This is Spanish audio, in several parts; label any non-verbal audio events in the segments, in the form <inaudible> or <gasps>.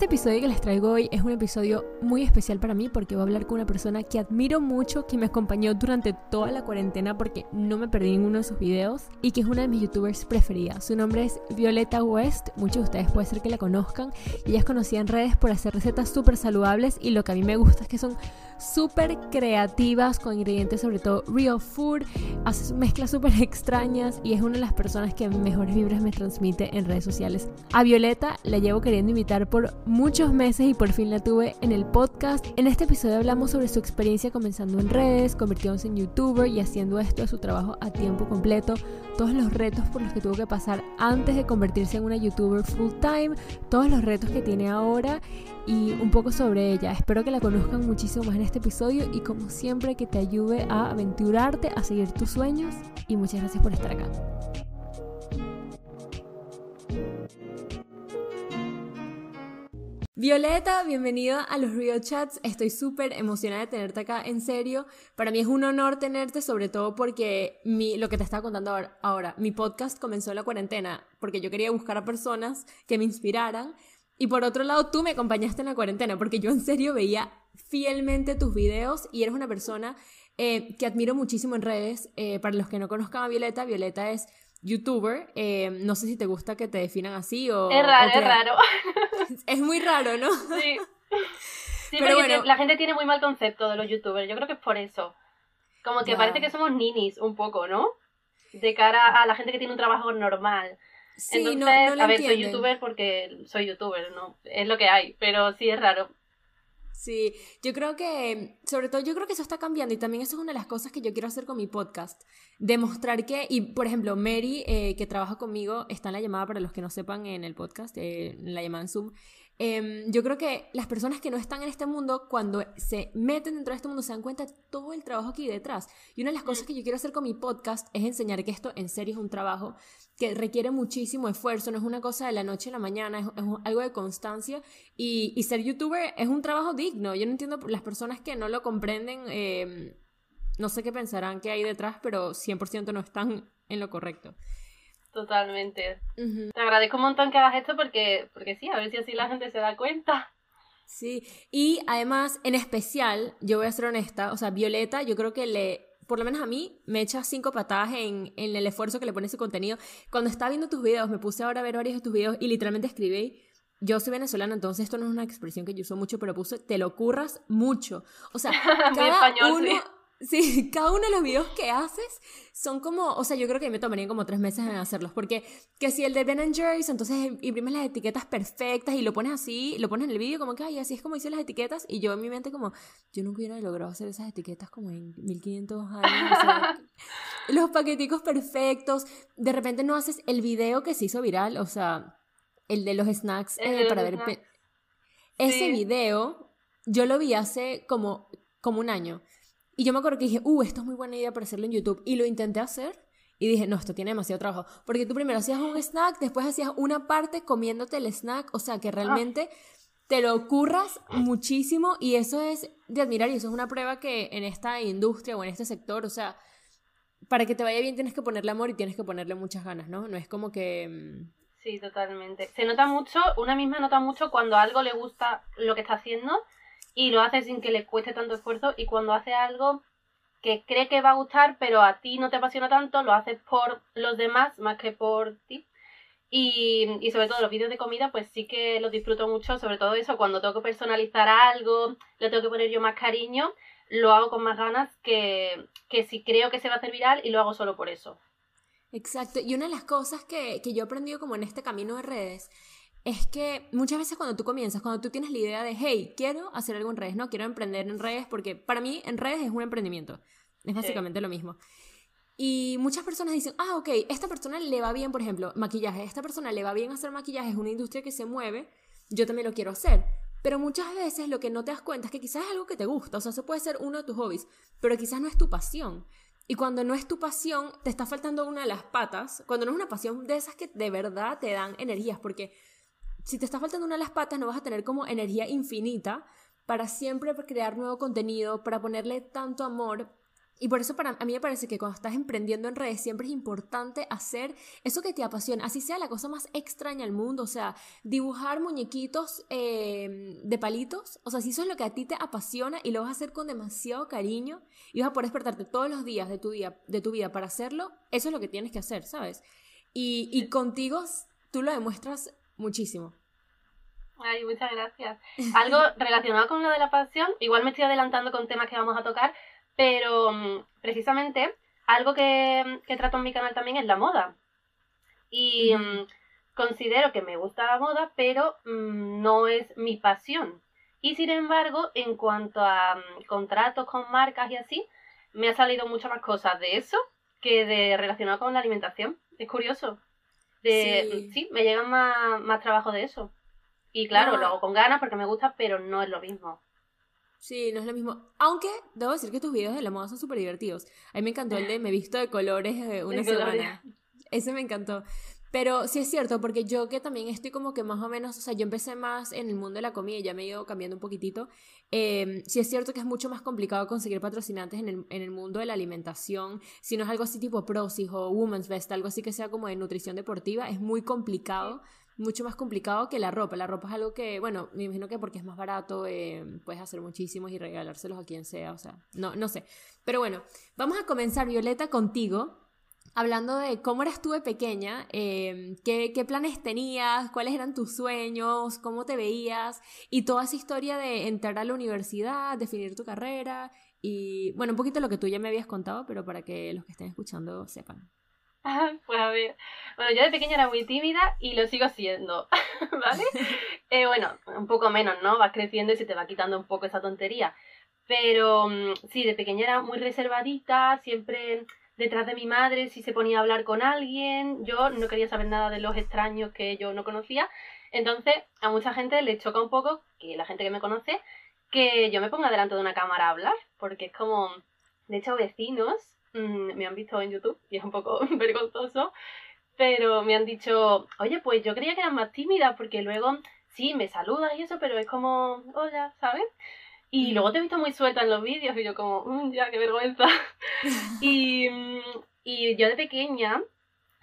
Este episodio que les traigo hoy es un episodio muy especial para mí porque voy a hablar con una persona que admiro mucho, que me acompañó durante toda la cuarentena porque no me perdí ninguno de sus videos y que es una de mis youtubers preferidas. Su nombre es Violeta West, muchos de ustedes puede ser que la conozcan. Ella es conocida en redes por hacer recetas súper saludables y lo que a mí me gusta es que son súper creativas con ingredientes sobre todo real food, hace mezclas súper <laughs> extrañas y es una de las personas que mejores vibras me transmite en redes sociales. A Violeta la llevo queriendo invitar por muchos meses y por fin la tuve en el podcast. En este episodio hablamos sobre su experiencia comenzando en redes, convirtiéndose en youtuber y haciendo esto de su trabajo a tiempo completo, todos los retos por los que tuvo que pasar antes de convertirse en una youtuber full time, todos los retos que tiene ahora y un poco sobre ella. Espero que la conozcan muchísimo más en este episodio y como siempre que te ayude a aventurarte, a seguir tus sueños y muchas gracias por estar acá. Violeta, bienvenida a los Rio Chats. Estoy súper emocionada de tenerte acá, en serio. Para mí es un honor tenerte, sobre todo porque mi, lo que te estaba contando ahora, mi podcast comenzó en la cuarentena, porque yo quería buscar a personas que me inspiraran. Y por otro lado, tú me acompañaste en la cuarentena, porque yo en serio veía fielmente tus videos y eres una persona eh, que admiro muchísimo en redes. Eh, para los que no conozcan a Violeta, Violeta es youtuber. Eh, no sé si te gusta que te definan así o... Es raro, es raro. <laughs> Es muy raro, ¿no? Sí. Sí, <laughs> Pero bueno, la gente tiene muy mal concepto de los youtubers. Yo creo que es por eso. Como que parece que somos ninis un poco, ¿no? De cara a la gente que tiene un trabajo normal. Sí, Entonces, no, a ver, soy youtuber porque soy youtuber, ¿no? Es lo que hay, pero sí es raro. Sí, yo creo que, sobre todo yo creo que eso está cambiando y también eso es una de las cosas que yo quiero hacer con mi podcast, demostrar que, y por ejemplo, Mary, eh, que trabaja conmigo, está en la llamada para los que no sepan en el podcast, eh, en la llamada en Zoom, Em, yo creo que las personas que no están en este mundo, cuando se meten dentro de este mundo, se dan cuenta de todo el trabajo aquí detrás. Y una de las cosas que yo quiero hacer con mi podcast es enseñar que esto en serio es un trabajo que requiere muchísimo esfuerzo, no es una cosa de la noche a la mañana, es, algo de constancia. Y, y, ser youtuber es un trabajo digno. Yo no entiendo las personas que no lo comprenden. Eh, no sé qué pensarán que hay detrás, pero 100% no están en lo correcto. Totalmente. Te agradezco un montón que hagas esto porque, porque sí, a ver si así la gente se da cuenta. Sí, y además, en especial, yo voy a ser honesta, o sea, Violeta, yo creo que le, por lo menos a mí, me echa cinco patadas en, en el esfuerzo que le pone ese contenido. Cuando estaba viendo tus videos, me puse ahora a ver varios de tus videos y literalmente escribí, yo soy venezolana, entonces esto no es una expresión que yo uso mucho, pero puse, te lo curras mucho. O sea, <laughs> cada español, uno... Sí, <laughs> cada uno de los videos que haces son como, o sea, yo creo que me tomarían como tres meses en hacerlos, porque que si el de Ben Jerry's, entonces imprimes las etiquetas perfectas y lo pones así, lo pones en el vídeo como que, ay, así es como hice las etiquetas, y yo en mi mente como, yo nunca hubiera logrado hacer esas etiquetas como en 1500 años, o sea, <laughs> <laughs> los paqueticos perfectos, de repente no haces el video que se hizo viral, o sea, el de los snacks eh, para ver... Ese video, yo lo vi hace como, como un año. Y yo me acuerdo que dije, uh, esto es muy buena idea para hacerlo en YouTube. Y lo intenté hacer y dije, no, esto tiene demasiado trabajo. Porque tú primero hacías un snack, después hacías una parte comiéndote el snack. O sea, que realmente te lo curras muchísimo y eso es de admirar y eso es una prueba que en esta industria o en este sector, o sea, para que te vaya bien tienes que ponerle amor y tienes que ponerle muchas ganas, ¿no? No es como que... Mm, sí, totalmente. Se nota mucho, una misma nota mucho cuando algo le gusta lo que está haciendo y lo hace sin que le cueste tanto esfuerzo y cuando hace algo que cree que va a gustar pero a ti no te apasiona tanto, lo haces por los demás más que por ti. Y, sobre todo los vídeos de comida, pues sí que los disfruto mucho, sobre todo eso, cuando tengo que personalizar algo, le tengo que poner yo más cariño, lo hago con más ganas que, que si creo que se va a hacer viral y lo hago solo por eso. Exacto, y una de las cosas que, que yo he aprendido como en este camino de redes es que muchas veces cuando tú comienzas, cuando tú tienes la idea de, hey, quiero hacer algo en redes, no quiero emprender en redes, porque para mí en redes es un emprendimiento. Es básicamente lo mismo. Y muchas personas dicen, ah, ok, esta persona le va bien, por ejemplo, maquillaje, esta persona le va bien hacer maquillaje, es una industria que se mueve, yo también lo quiero hacer. Pero muchas veces lo que no te das cuenta es que quizás es algo que te gusta, o sea, eso puede ser uno de tus hobbies, pero quizás no es tu pasión. Y cuando no es tu pasión, te está faltando una de las patas, cuando no es una pasión de esas que de verdad te dan energías, porque si te está faltando una de las patas, no vas a tener como energía infinita para siempre crear nuevo contenido, para ponerle tanto amor. Y por eso para a mí me parece que cuando estás emprendiendo en redes siempre es importante hacer eso que te apasiona, así sea la cosa más extraña del mundo, o sea, dibujar muñequitos em, de palitos, o sea, si eso es lo que a ti te apasiona y lo vas a hacer con demasiado cariño y vas a poder despertarte todos los días de tu, día, de tu vida para hacerlo, eso es lo que tienes que hacer, ¿sabes? Y, y contigo tú lo demuestras muchísimo. Ay, muchas gracias. Algo <laughs> relacionado con lo de la pasión, igual me estoy adelantando con temas que vamos a tocar, pero mm, precisamente algo que, trato en mi canal también es la moda. Y mm, considero que me gusta la moda, pero mm, no es mi pasión. Y sin embargo, en cuanto a contratos con marcas y así, me ha salido muchas más cosas de eso que de relacionado con la alimentación. Es curioso. De, sí. me llegan más, más trabajo de eso. Y claro, lo hago con ganas porque me gusta, pero no es lo mismo. Sí, no es lo mismo. Aunque debo decir que tus videos de la moda son súper divertidos. A mí me encantó el de me visto de colores eh, <laughs> una semana. Ese me encantó. Pero sí es cierto, porque yo que también estoy como que más o menos, o sea, yo empecé más en el mundo de la comida y ya me he ido cambiando un poquitito. Eh, sí es cierto que es mucho más complicado conseguir patrocinantes en el, en el, mundo de la alimentación. Si no es algo así tipo Prosis o Women's Best, algo así que sea como de nutrición deportiva, es muy complicado mucho más complicado que la ropa. La ropa es algo que, bueno, me imagino que porque es más barato, eh, puedes hacer muchísimos y regalárselos a quien sea, o sea, no, no sé. Pero bueno, vamos a comenzar, Violeta, contigo. Hablando de cómo eras tú de pequeña, eh, qué, qué, planes tenías, cuáles eran tus sueños, cómo te veías y toda esa historia de entrar a la universidad, definir tu carrera y, bueno, un poquito lo que tú ya me habías contado, pero para que los que estén escuchando sepan. <laughs> pues a ver. Bueno, yo de pequeña era muy tímida y lo sigo siendo, <laughs> ¿vale? <laughs> Eh, bueno, un poco menos, ¿no? Vas creciendo y se te va quitando un poco esa tontería. Pero mm, sí, de pequeña era muy reservadita, siempre detrás de mi madre si se ponía a hablar con alguien. Yo no quería saber nada de los extraños que yo no conocía. Entonces, a mucha gente le choca un poco, que la gente que me conoce, que yo me ponga delante de una cámara a hablar, porque es como, de hecho, vecinos Mm, me han visto en YouTube y es un poco <laughs> vergonzoso, pero me han dicho, oye, pues yo creía que eras más tímida porque luego sí, me saludas y eso, pero es como, hola, ¿sabes? Y mm. luego te he visto muy suelta en los vídeos y yo como, mm, ya, qué vergüenza. <laughs> y, y yo de pequeña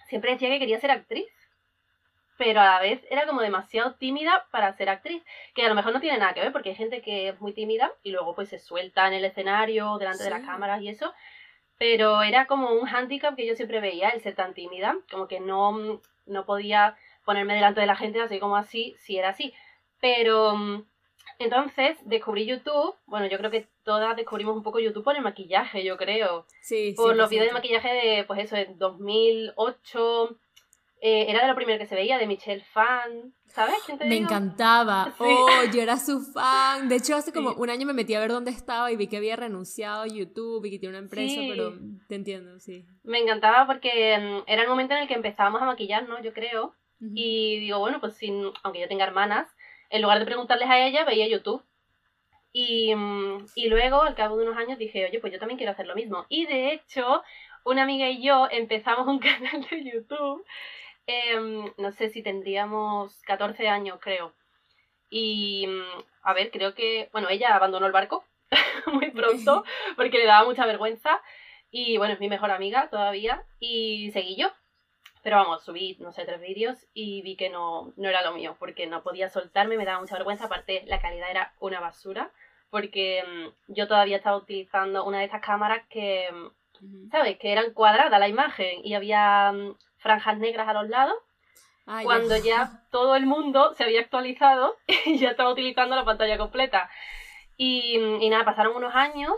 siempre decía que quería ser actriz pero a la vez era como demasiado tímida para ser actriz, que a lo mejor no tiene nada que ver porque hay gente que es muy tímida y luego pues se suelta en el escenario, delante de las cámaras y eso, pero era como un hándicap que yo siempre veía, el ser tan tímida, como que no, no podía ponerme delante de la gente así como así, si era así. Pero mm, entonces descubrí YouTube, bueno, yo creo que todas descubrimos un poco YouTube por el maquillaje, yo creo. Sí, Por los videos de maquillaje de, pues eso, de 2008, eh, era de lo primero que se veía, de Michelle Fan, ¿sabes? me encantaba. <laughs> Oh, yo era su fan. De hecho, hace como un año me metí a ver dónde estaba y vi que había renunciado a YouTube y que tiene una empresa, pero te entiendo, sí. Me encantaba porque mm, era el momento en el que empezábamos a maquillarnos, yo creo. Y digo, bueno, pues sin, aunque yo tenga hermanas, en lugar de preguntarles a ella, veía YouTube. Y, mm, y luego, al cabo de unos años, dije, oye, pues yo también quiero hacer lo mismo. Y de hecho, una amiga y yo empezamos un <laughs> canal de YouTube Em, no sé si tendríamos 14 años, creo. Y, mm, a ver, creo que, bueno, ella abandonó el barco <laughs> muy pronto <laughs> porque le daba mucha vergüenza. Y bueno, es mi mejor amiga todavía. Y seguí yo. Pero vamos, subí, no sé, tres vídeos y vi que no, no era lo mío, porque no podía soltarme, me daba mucha vergüenza. Aparte, la calidad era una basura, porque mm, yo todavía estaba utilizando una de estas cámaras que, mm, ¿sabes? Que eran cuadradas la imagen y había franjas negras a los lados, cuando ya. <laughs> todo el mundo se había actualizado <laughs> y ya estaba utilizando la pantalla completa. Y, nada, pasaron unos años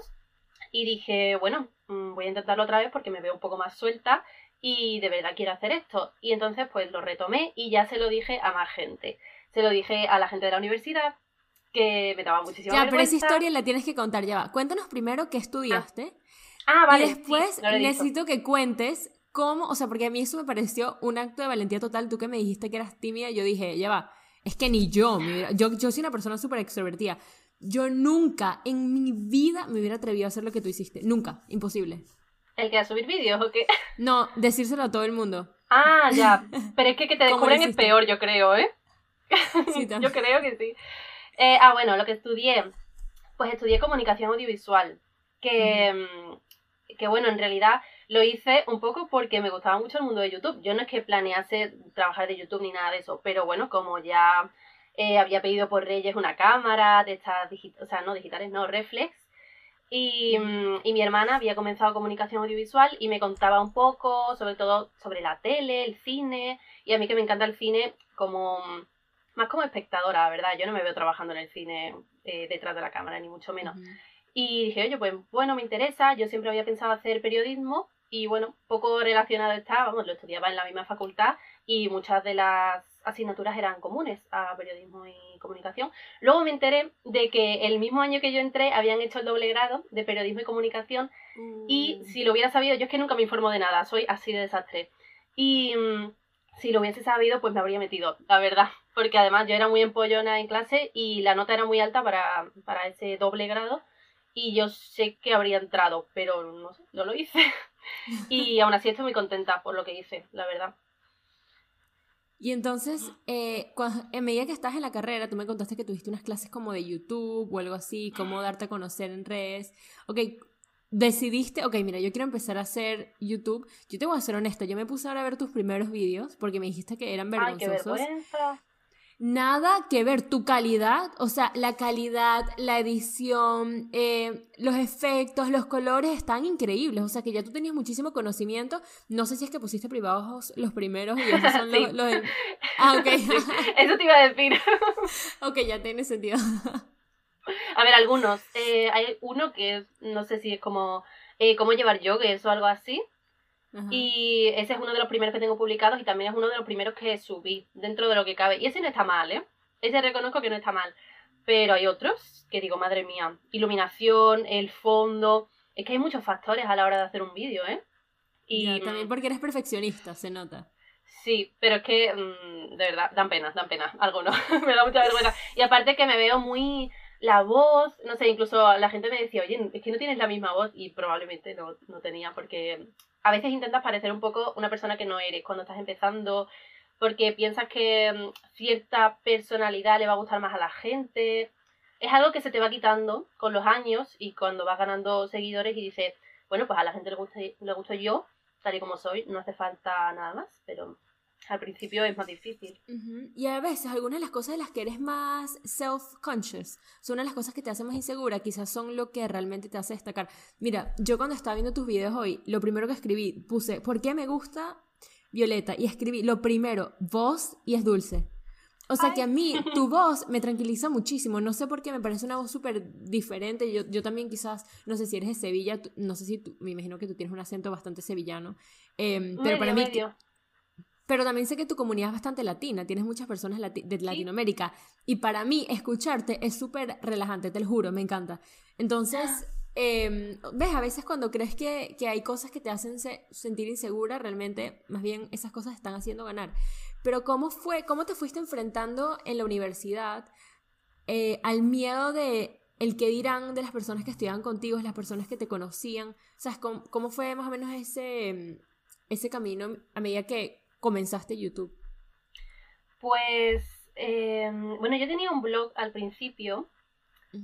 y dije, bueno, mm, voy a intentarlo otra vez porque me veo un poco más suelta y de verdad quiero hacer esto. Y entonces pues lo retomé y ya se lo dije a más gente. Se lo dije a la gente de la universidad, que me daba muchísimo Ya, pero esa historia la tienes que contar, ya va. Cuéntanos primero qué estudiaste. Ah, vale. Y después necesito que cuentes ¿Cómo? O sea, porque a mí eso me pareció un acto de valentía total. Tú que me dijiste que eras tímida, yo dije, ya va, es que ni yo, yo, yo soy una persona súper extrovertida. Yo nunca en mi vida me hubiera atrevido a hacer lo que tú hiciste. Nunca, imposible. ¿El que a subir vídeos o qué? <laughs> No, decírselo a todo el mundo. Ah, ya. <laughs> Pero es que que te descubren es peor, yo creo, ¿eh? <laughs> Sí, yo creo que sí. Eh, ah, bueno, lo que estudié. Pues estudié comunicación audiovisual. Que, que bueno, en realidad lo hice un poco porque me gustaba mucho el mundo de YouTube. Yo no es que planease trabajar de YouTube ni nada de eso, pero bueno, como ya eh, había pedido por Reyes una cámara de estas digitales, o sea, no digitales, no, reflex. Y, mm, y, mi hermana había comenzado comunicación audiovisual y me contaba un poco, sobre todo sobre la tele, el cine, y a mí que me encanta el cine como más como espectadora, verdad. Yo no me veo trabajando en el cine eh, detrás de la cámara, ni mucho menos. Y dije, oye, pues bueno, me interesa. Yo siempre había pensado hacer periodismo y bueno, poco relacionado está, vamos, lo estudiaba en la misma facultad y muchas de las asignaturas eran comunes a periodismo y comunicación. Luego me enteré de que el mismo año que yo entré habían hecho el doble grado de periodismo y comunicación y mm. si lo hubiera sabido, yo es que nunca me informo de nada, soy así de desastre. Y mm, si lo hubiese sabido, pues me habría metido, la verdad, porque además yo era muy empollona en clase y la nota era muy alta para, para ese doble grado y yo sé que habría entrado, pero no sé, no lo hice. <laughs> y aún así estoy muy contenta por lo que hice, la verdad. Y entonces, eh, en medida que estás en la carrera, tú me contaste que tuviste unas clases como de YouTube o algo así, cómo darte a conocer en redes. Ok, decidiste, ok, mira, yo quiero empezar a hacer YouTube. Yo te voy a ser honesta, yo me puse ahora a ver tus primeros vídeos porque me dijiste que eran vergonzosos. Ay, qué vergüenza nada que ver. Tu calidad, o sea, la calidad, la edición, eh, los efectos, los colores están increíbles. O sea, que ya tú tenías muchísimo conocimiento. No sé si es que pusiste privados los primeros y esos son <laughs> los, <laughs> Ah, ok. <laughs> Eso te iba a decir. ok, ya tiene sentido. a ver, algunos. Eh, hay uno que no sé si es como eh, cómo llevar yogues o algo así. Y ese es uno de los primeros que tengo publicados y también es uno de los primeros que subí dentro de lo que cabe. Y ese no está mal, ¿eh? Ese reconozco que no está mal. Pero hay otros que digo, madre mía, iluminación, el fondo. Es que hay muchos factores a la hora de hacer un vídeo, ¿eh? Y también porque eres perfeccionista, se nota. Sí, pero es que, mm, de verdad, dan pena, dan pena. Algo no. <laughs> me da mucha vergüenza. Y aparte que me veo muy la voz, no sé, incluso la gente me decía, oye, es que no tienes la misma voz y probablemente no, no tenía porque a veces intentas parecer un poco una persona que no eres cuando estás empezando porque piensas que mm, cierta personalidad le va a gustar más a la gente. Es algo que se te va quitando con los años y cuando vas ganando seguidores y dices, bueno, pues a la gente le gusta, le gusto yo, tal y como soy, no hace falta nada más, pero al principio es más difícil. Y a veces algunas de las cosas de las que eres más self-conscious son una de las cosas que te hacen más insegura, quizás son lo que realmente te hace destacar. Mira, yo cuando estaba viendo tus videos hoy, lo primero que escribí, puse, ¿por qué me gusta Violeta? Y escribí, lo primero, voz y es dulce. O sea que a mí <laughs> tu voz me tranquiliza muchísimo. No sé por qué me parece una voz súper diferente. Yo, yo también quizás, no sé si eres de Sevilla, no sé si me imagino que tú tienes un acento bastante sevillano. Em, pero para mí... Pero también sé que tu comunidad es bastante latina, tienes muchas personas de Latinoamérica. Y para mí, escucharte es súper relajante, te lo juro, me encanta. Entonces, <gasps> em, ves, a veces cuando crees que, hay cosas que te hacen sentir insegura, realmente, más bien, esas cosas están haciendo ganar. Pero ¿cómo fue, cómo te fuiste enfrentando en la universidad eh, al miedo de el que dirán de las personas que estudiaban contigo, las personas que te conocían? O sea, ¿cómo, cómo fue más o menos ese, ese camino a medida que comenzaste YouTube? Pues, em, bueno, yo tenía un blog al principio.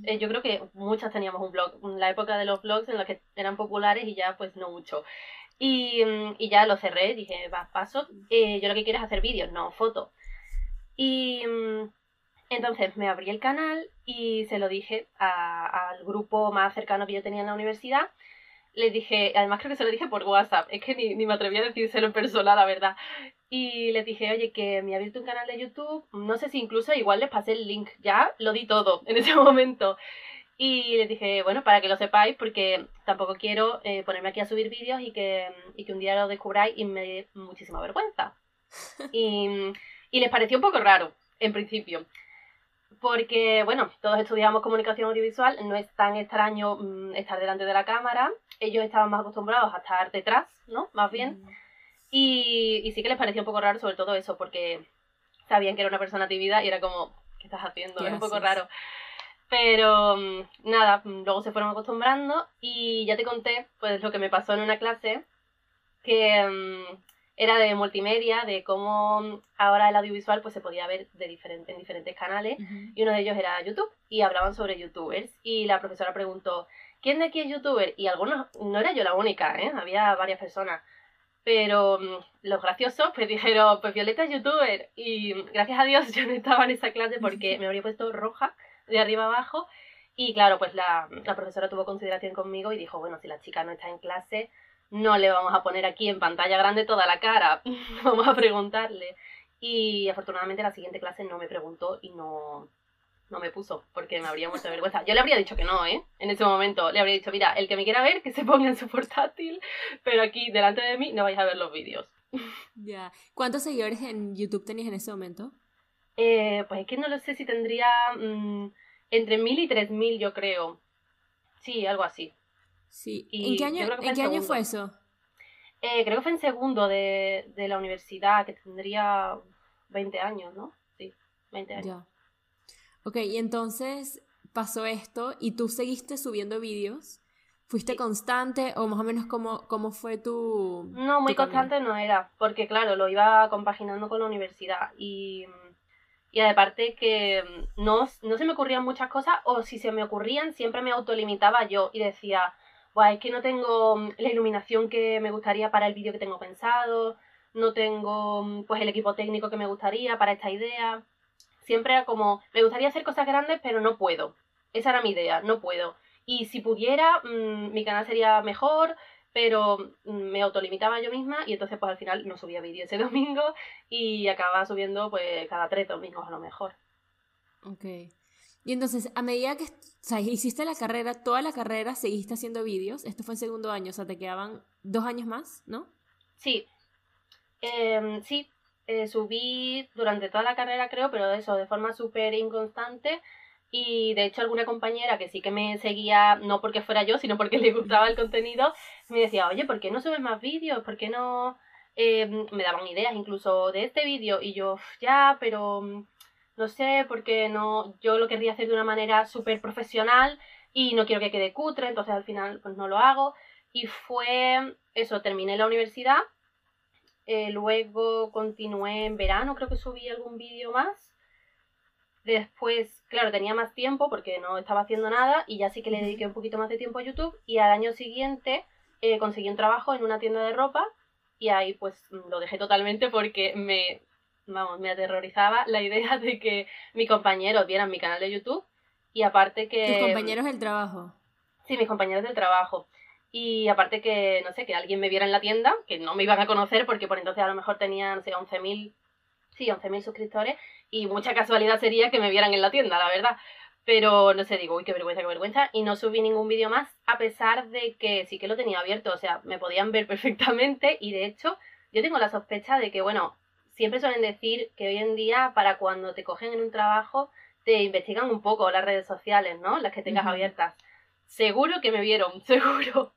Eh, yo creo que muchas teníamos un blog. La época de los blogs en los que eran populares y ya pues no mucho. Y, mm, ya lo cerré, dije, va, paso. Eh, yo lo que quiero es hacer vídeos, no fotos. Y mm, entonces me abrí el canal y se lo dije al grupo más cercano que yo tenía en la universidad le dije, además creo que se lo dije por WhatsApp, es que ni, ni me atreví a decírselo en persona, la verdad. Y le dije, oye, que me ha abierto un canal de YouTube, no sé si incluso igual les pasé el link, ya lo di todo en ese <laughs> momento. Y le dije, bueno, para que lo sepáis, porque tampoco quiero eh, ponerme aquí a subir vídeos y que, y que un día lo descubráis y me dé muchísima vergüenza. <laughs> Y, y les pareció un poco raro, en principio porque, bueno, todos estudiamos comunicación audiovisual, no es tan extraño mm, estar delante de la cámara, ellos estaban más acostumbrados a estar detrás, ¿no? Más bien. Y, y, sí que les parecía un poco raro sobre todo eso, porque sabían que era una persona tímida y era como, ¿qué estás haciendo? Es un poco raro. Pero mm, nada, mm, luego se fueron acostumbrando y ya te conté, pues, lo que me pasó en una clase, que era de multimedia, de cómo ahora el audiovisual pues se podía ver de diferente, en diferentes canales y uno de ellos era YouTube y hablaban sobre youtubers y la profesora preguntó ¿quién de aquí es youtuber? Y algunos, no era yo la única, ¿eh? Había varias personas. Pero mm, los graciosos <laughs> pues dijeron, pues Violeta es youtuber. Y gracias a Dios <laughs> yo no estaba en esa clase porque <laughs> me habría puesto roja de arriba abajo. Y claro, pues la, la profesora tuvo consideración conmigo y dijo, bueno, si la chica no está en clase, no le vamos a poner aquí en pantalla grande toda la cara, <laughs> vamos a preguntarle. Y afortunadamente la siguiente clase no me preguntó y no, no me puso, porque me habría muerto de vergüenza. Yo le habría dicho que no, ¿eh? En ese momento le habría dicho, mira, el que me quiera ver, que se ponga en su portátil, pero aquí delante de mí no vais a ver los vídeos. Ya. ¿Cuántos seguidores en YouTube tenías en ese momento? Eh, pues es que no lo sé si tendría mm, entre mil y tres mil, yo creo. Sí, algo así. Sí. ¿En qué año, ¿en qué año fue eso? Eh, creo que fue en segundo de, de, la universidad, que tendría 20 años, ¿no? Sí, 20 años. Ya. Ok, y entonces pasó esto y tú seguiste subiendo vídeos. ¿Fuiste constante o más o menos cómo, cómo fue tu... No, muy constante no era, porque claro, lo iba compaginando con la universidad y, y aparte que no, no se me ocurrían muchas cosas o si se me ocurrían siempre me autolimitaba yo y decía, es que no tengo mm, la iluminación que me gustaría para el vídeo que tengo pensado, no tengo mm, pues el equipo técnico que me gustaría para esta idea. Siempre era como, me gustaría hacer cosas grandes, pero no puedo. Esa era mi idea, no puedo. Y si pudiera, mm, mi canal sería mejor, pero me autolimitaba yo misma y entonces pues al final no subía vídeo ese <laughs> domingo y acababa subiendo pues cada tres domingos a lo mejor. Ok. Y entonces, a medida que o hiciste la carrera, toda la carrera seguiste haciendo vídeos. Esto fue en segundo año, o sea, te quedaban dos años más, ¿no? Sí. Em, sí, eh, subí durante toda la carrera, creo, pero eso, de forma súper inconstante. Y de hecho, alguna compañera que sí que me seguía, no porque fuera yo, sino porque le gustaba el contenido, me decía, oye, ¿por qué no subes más vídeos? ¿Por qué no.? Em, me daban ideas incluso de este vídeo. Y yo, ya, pero no sé, porque no, yo lo querría hacer de una manera súper profesional y no quiero que quede cutre, entonces al final pues no lo hago. Y fue eso, terminé la universidad, eh, luego continué en verano, creo que subí algún vídeo más. Después, claro, tenía más tiempo porque no estaba haciendo nada y ya sí que le dediqué un poquito más de tiempo a YouTube. Y al año siguiente eh, conseguí un trabajo en una tienda de ropa y ahí pues lo dejé totalmente porque me vamos, me aterrorizaba la idea de que mi compañero vieran mi canal de YouTube y aparte que... ¿Tus compañeros del trabajo? Sí, mis compañeros del trabajo. Y aparte que, no sé, que alguien me viera en la tienda, que no me iban a conocer porque por entonces a lo mejor tenían, no sé, 11.000, sí, 11.000 suscriptores y mucha casualidad sería que me vieran en la tienda, la verdad. Pero no sé, digo, uy, qué vergüenza, qué vergüenza. Y no subí ningún vídeo más, a pesar de que sí que lo tenía abierto. O sea, me podían ver <laughs> perfectamente. Y de hecho, yo tengo la sospecha de que, bueno, siempre suelen decir que hoy en día, para cuando te cogen en un trabajo, te investigan un poco las redes sociales, ¿no? Las que tengas abiertas. Seguro que me vieron, <laughs> seguro.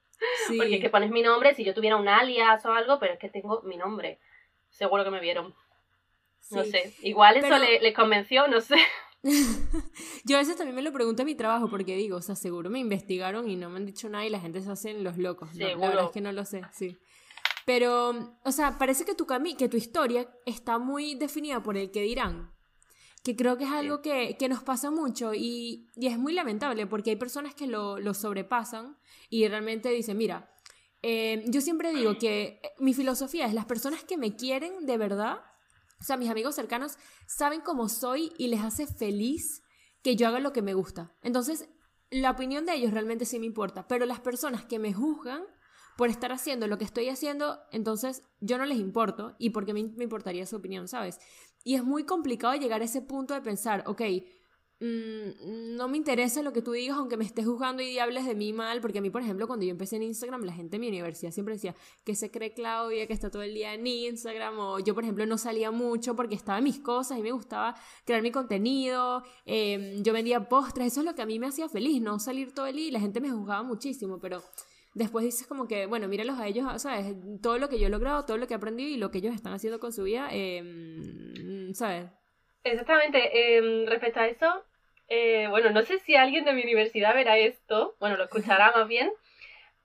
Porque es que pones mi nombre, si yo tuviera un alias o algo, pero es que tengo mi nombre. Seguro que me vieron. No sé. Igual eso les convenció, no sé. <laughs> <laughs> yo a veces también me lo pregunto en mi trabajo porque digo, o sea, seguro me investigaron y no me han dicho nada y la gente se hacen los locos. la verdad es que no lo sé, sí. Pero, o sea, parece que tu, que tu historia está muy definida por el que dirán. Que creo que es algo que, que nos pasa mucho y, y, es muy lamentable porque hay personas que lo, lo sobrepasan y realmente dicen, mira, eh, yo siempre digo que mi filosofía es las personas que me quieren de verdad, o sea, mis amigos cercanos saben cómo soy y les hace feliz que yo haga lo que me gusta. Entonces, la opinión de ellos realmente sí me importa, pero las personas que me juzgan por estar haciendo lo que estoy haciendo, entonces yo no les importo y porque me, me importaría su opinión, ¿sabes? Y es muy complicado llegar a ese punto de pensar, ok, mm, no me interesa lo que tú digas, aunque me estés juzgando y hables de mí mal, porque a mí, por ejemplo, cuando yo empecé en Instagram, la gente en mi universidad siempre decía que se cree Claudia, que está todo el día en Instagram, o yo, por ejemplo, no salía mucho porque estaba en mis cosas y me gustaba crear mi contenido, em, yo vendía postres, eso es lo que a mí me hacía feliz, no salir todo el día y la gente me juzgaba muchísimo, pero después dices como que, bueno, míralos a ellos, ¿sabes? Todo lo que yo he logrado, todo lo que he aprendido y lo que ellos están haciendo con su vida, eh, ¿sabes? Exactamente. Em, respecto a eso, eh, bueno, no sé si alguien de mi universidad verá esto, bueno, lo escuchará más bien,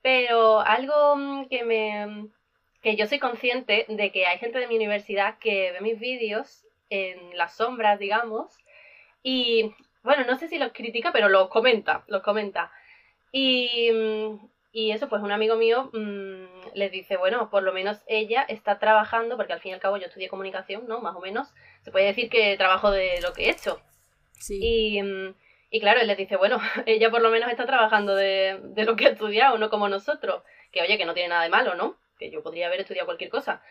pero algo mm, que me... que yo soy consciente de que hay gente de mi universidad que ve mis vídeos en las sombras, digamos, y bueno, no sé si los critica, pero los comenta, los comenta. Y, y eso, pues un amigo mío mmm, les dice, bueno, por lo menos ella está trabajando, porque al fin y al cabo yo estudié comunicación, ¿no? Más o menos. Se puede decir que trabajo de lo que he hecho. Sí. Y, mm, y claro, él les dice, bueno, <laughs> ella por lo menos está trabajando de, de lo que ha estudiado, no como nosotros. Que oye, que no tiene nada de malo, ¿no? Que yo podría haber estudiado cualquier cosa.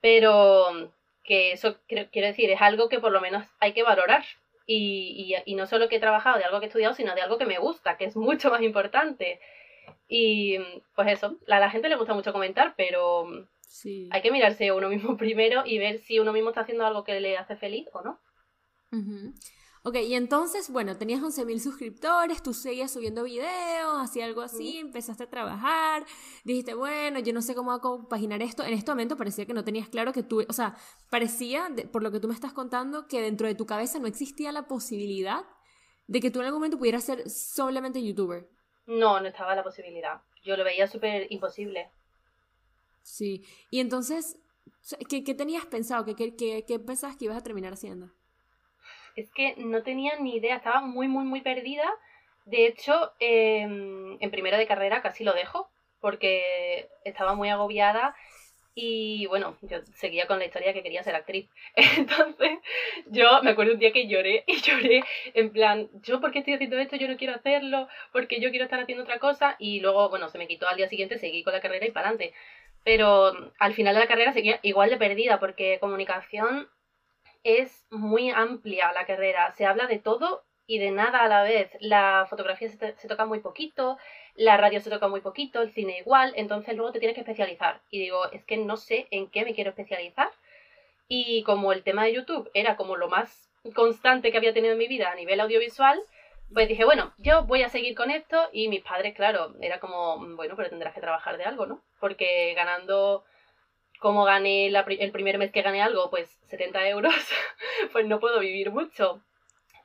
Pero que eso quiero decir, es algo que por lo menos hay que valorar. Y, y, y, no solo que he trabajado de algo que he estudiado, sino de algo que me gusta, que es mucho más importante. Y pues eso, a la gente le gusta mucho comentar, pero sí. hay que mirarse uno mismo <laughs> primero y ver si uno mismo está haciendo algo que le hace feliz o no. Ok, y entonces, bueno, tenías 11.000 suscriptores, tú seguías subiendo videos, hacía algo así, empezaste a trabajar, dijiste, bueno, yo no sé cómo compaginar esto. En este momento parecía que no tenías claro que tú, o sea, parecía, por lo que tú me estás contando, que dentro de tu cabeza no existía la posibilidad de que tú en algún momento pudieras ser solamente youtuber. No, no estaba la posibilidad. Yo lo veía súper imposible. Sí, y entonces, ¿qué, qué tenías pensado? ¿Qué, qué, qué pensabas que ibas a terminar haciendo? es que no tenía ni idea, estaba muy, muy, muy perdida. De hecho, em, en primero de carrera casi lo dejo, porque estaba muy agobiada y bueno, yo seguía con la historia que quería ser actriz. <laughs> Entonces, yo me acuerdo un día que lloré y lloré en plan, ¿yo por qué estoy haciendo esto? Yo no quiero hacerlo, porque yo quiero estar haciendo otra cosa. Y luego, bueno, se me quitó al día siguiente, seguí con la carrera y para adelante. Pero al final de la carrera seguía igual de perdida, porque comunicación es muy amplia la carrera, se habla de todo y de nada a la vez. La fotografía se, toca muy poquito, la radio se toca muy poquito, el cine igual, entonces luego te tienes que especializar. Y digo, es que no sé en qué me quiero especializar. Y como el tema de YouTube era como lo más constante que había tenido en mi vida a nivel audiovisual, pues dije, bueno, yo voy a seguir con esto y mis padres, claro, era como, bueno, pero tendrás que trabajar de algo, ¿no? Porque ganando como gané el primer mes que gané algo, pues 70 euros, <laughs> pues no puedo vivir mucho.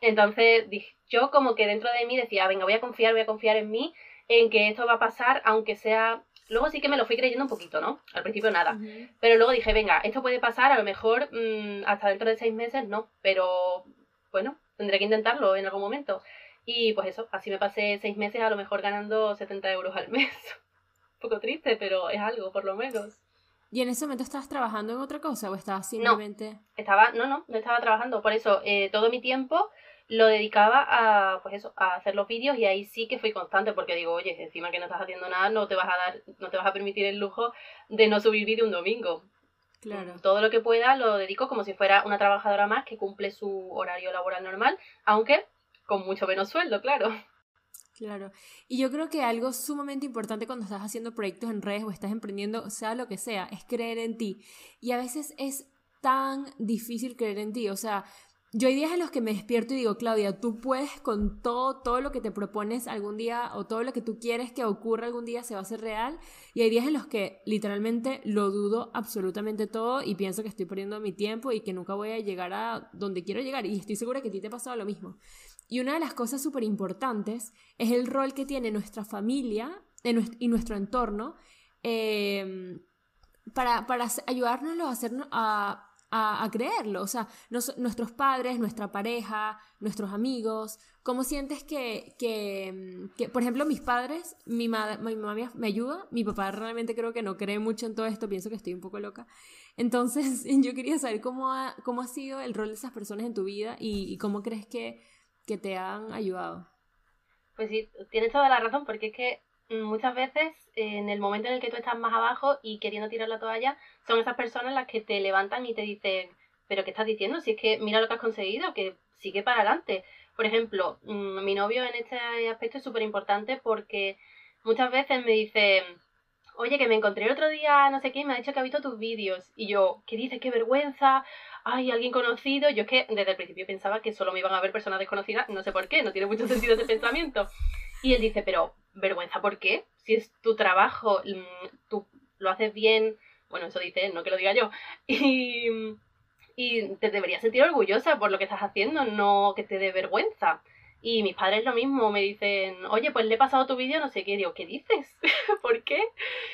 Entonces yo como que dentro de mí decía, venga, voy a confiar, voy a confiar en mí, en que esto va a pasar, aunque sea... Luego sí que me lo fui creyendo un poquito, ¿no? Al principio nada. Pero luego dije, venga, esto puede pasar, a lo mejor mm, hasta dentro de seis meses no, pero bueno, tendré que intentarlo en algún momento. Y pues eso, así me pasé seis meses a lo mejor ganando 70 euros al mes. <laughs> un poco triste, pero es algo, por lo menos. ¿Y en ese momento estabas trabajando en otra cosa o estabas simplemente...? No, estaba, no, no, no estaba trabajando. Por eso eh, todo mi tiempo lo dedicaba a, pues eso, a hacer los vídeos y ahí sí que fui constante porque digo, oye, encima que no estás haciendo nada, no te vas a dar, no te vas a permitir el lujo de no subir vídeo un domingo. Claro. Todo lo que pueda lo dedico como si fuera una trabajadora más que cumple su horario laboral normal, aunque con mucho menos sueldo, claro. Claro. Y yo creo que algo sumamente importante cuando estás haciendo proyectos en redes o estás emprendiendo, sea lo que sea, es creer en ti. Y a veces es tan difícil creer en ti. O sea, yo hay días en los que me despierto y digo, Claudia, tú puedes con todo, todo lo que te propones algún día o todo lo que tú quieres que ocurra algún día se va a hacer real. Y hay días en los que literalmente lo dudo absolutamente todo y pienso que estoy perdiendo mi tiempo y que nunca voy a llegar a donde quiero llegar. Y estoy segura que a ti te ha pasado lo mismo. Y una de las cosas súper importantes es el rol que tiene nuestra familia y nuestro entorno em, para, para ayudarnos a, hacernos, a, a, creerlo. O sea, nuestros padres, nuestra pareja, nuestros amigos. ¿Cómo sientes que, que, que por ejemplo, mis padres, mi, mi mamá me ayuda, mi papá realmente creo que no cree mucho en todo esto, pienso que estoy un poco loca. Entonces, <laughs> yo quería saber cómo ha, cómo ha sido el rol de esas personas en tu vida y cómo crees que que te han ayudado. Pues sí, tienes toda la razón, porque es que muchas veces en el momento en el que tú estás más abajo y queriendo tirar la toalla, son esas personas las que te levantan y te dicen, pero ¿qué estás diciendo? Si es que mira lo que has conseguido, que sigue para adelante. Por ejemplo, mm, mi novio en este aspecto es súper importante porque muchas veces me dice, oye, que me encontré el otro día, no sé qué, y me ha dicho que ha visto tus vídeos. Y yo, ¿qué dices? ¡Qué vergüenza! ay, alguien conocido. Yo es que desde el principio pensaba que solo me iban a ver personas desconocidas, no sé por qué, no tiene mucho sentido ese <laughs> pensamiento. Y él dice, pero vergüenza, ¿por qué? Si es tu trabajo, mm, tú lo haces bien, bueno, eso dice él, no que lo diga yo, <laughs> y, y te deberías sentir orgullosa por lo que estás haciendo, no que te dé vergüenza. Y mis padres lo mismo, me dicen, oye, pues le he pasado tu vídeo, no sé qué. Digo, ¿qué dices? <laughs> ¿Por qué?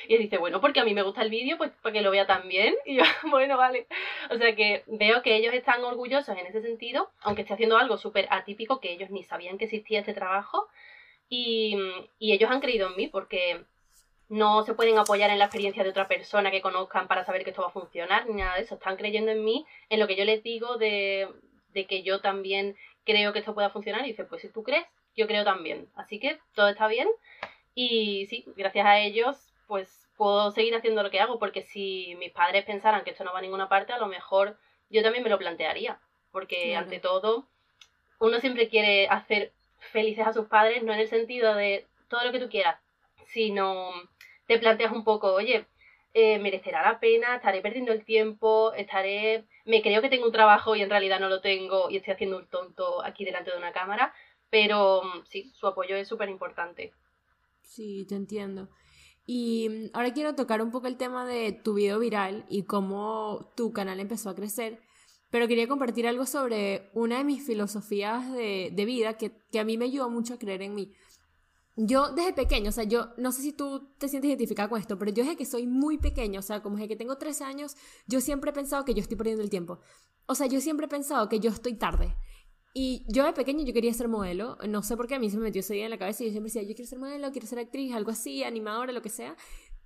Y él dice, bueno, porque a mí me gusta el vídeo, pues para que lo vea también. <laughs> Y yo, bueno, vale. O sea que veo que ellos están orgullosos en ese sentido, aunque esté haciendo algo súper atípico, que ellos ni sabían que existía este trabajo. Y, y ellos han creído en mí porque no se pueden apoyar en la experiencia de otra persona que conozcan para saber que esto va a funcionar, ni nada de eso. Están creyendo en mí, en lo que yo les digo de, de que yo también creo que esto pueda funcionar. Y dice, pues si tú crees, yo creo también. Así que todo está bien. Y sí, gracias a ellos, pues puedo seguir haciendo lo que hago, porque si mis padres pensaran que esto no va a ninguna parte, a lo mejor yo también me lo plantearía. Porque ante todo, uno siempre quiere hacer felices a sus padres, no en el sentido de todo lo que tú quieras, sino te planteas un poco, oye, eh, merecerá la pena, estaré perdiendo el tiempo, estaré, me creo que tengo un trabajo y en realidad no lo tengo y estoy haciendo un tonto aquí delante de una cámara, pero sí, su apoyo es súper importante. Sí, te entiendo. Y mm, ahora quiero tocar un poco el tema de tu video viral y cómo tu canal empezó a crecer, pero quería compartir algo sobre una de mis filosofías de, de vida que, que a mí me ayudó mucho a creer en mí yo desde pequeño, o sea, yo no sé si tú te sientes identificada con esto, pero yo desde que soy muy pequeño, o sea, como desde que tengo 13 años, yo siempre he pensado que yo estoy perdiendo el tiempo. O sea, yo siempre he pensado que yo estoy tarde. Y yo de pequeño yo quería ser modelo, no sé por qué a mí se me metió esa idea en la cabeza y yo siempre decía, yo quiero ser modelo, quiero ser actriz, algo así, animadora, lo que sea.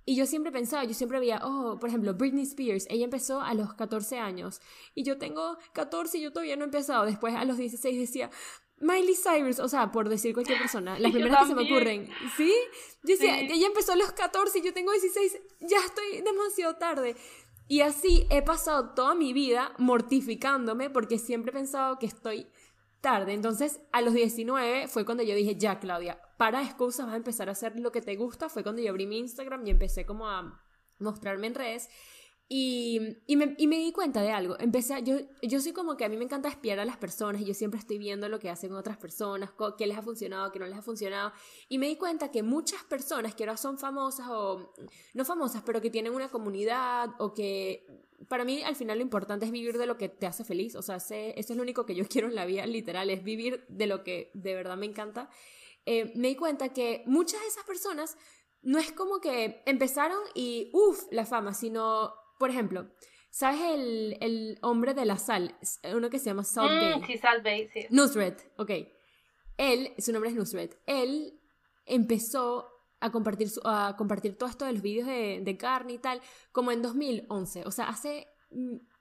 Y yo siempre pensaba, yo siempre veía, oh, por ejemplo, Britney Spears, ella empezó a los 14 años y yo tengo 14 y yo todavía no he empezado. Después a los 16 decía, Miley Cyrus, o sea, por decir cualquier persona, <laughs> las primeras que se me ocurren, ¿sí? Yo decía, ella empezó a los 14 y yo tengo 16, ya estoy demasiado tarde. Y así he pasado toda mi vida mortificándome porque siempre he pensado que estoy tarde. Entonces, a los 19 fue cuando yo dije, ya, Claudia, para excusas, vas a empezar a hacer lo que te gusta. Fue cuando yo abrí mi Instagram y empecé como a mostrarme en redes. Y, y, me, y, me, di cuenta de algo. Empecé, yo, yo soy como que a mí me encanta espiar a las personas y yo siempre estoy viendo lo que hacen otras personas, qué les ha funcionado, qué no les ha funcionado. Y me di cuenta que muchas personas que ahora son famosas o no famosas, pero que tienen una comunidad o que para mí al final lo importante es vivir de lo que te hace feliz. O sea, eso es lo único que yo <laughs> quiero en la vida, literal, es vivir de lo que de verdad me encanta. Eh, me di cuenta que muchas de esas personas no es como que empezaron y uff, la fama, sino por ejemplo, ¿sabes el, el, hombre de la sal? Uno que se llama Salt mm, Bay. Sí, Salt Bay, sí. Nusret, ok. Él, su nombre es Nusret, él empezó a compartir, a compartir todo esto de los vídeos de, de carne y tal, como en 2011, o sea, hace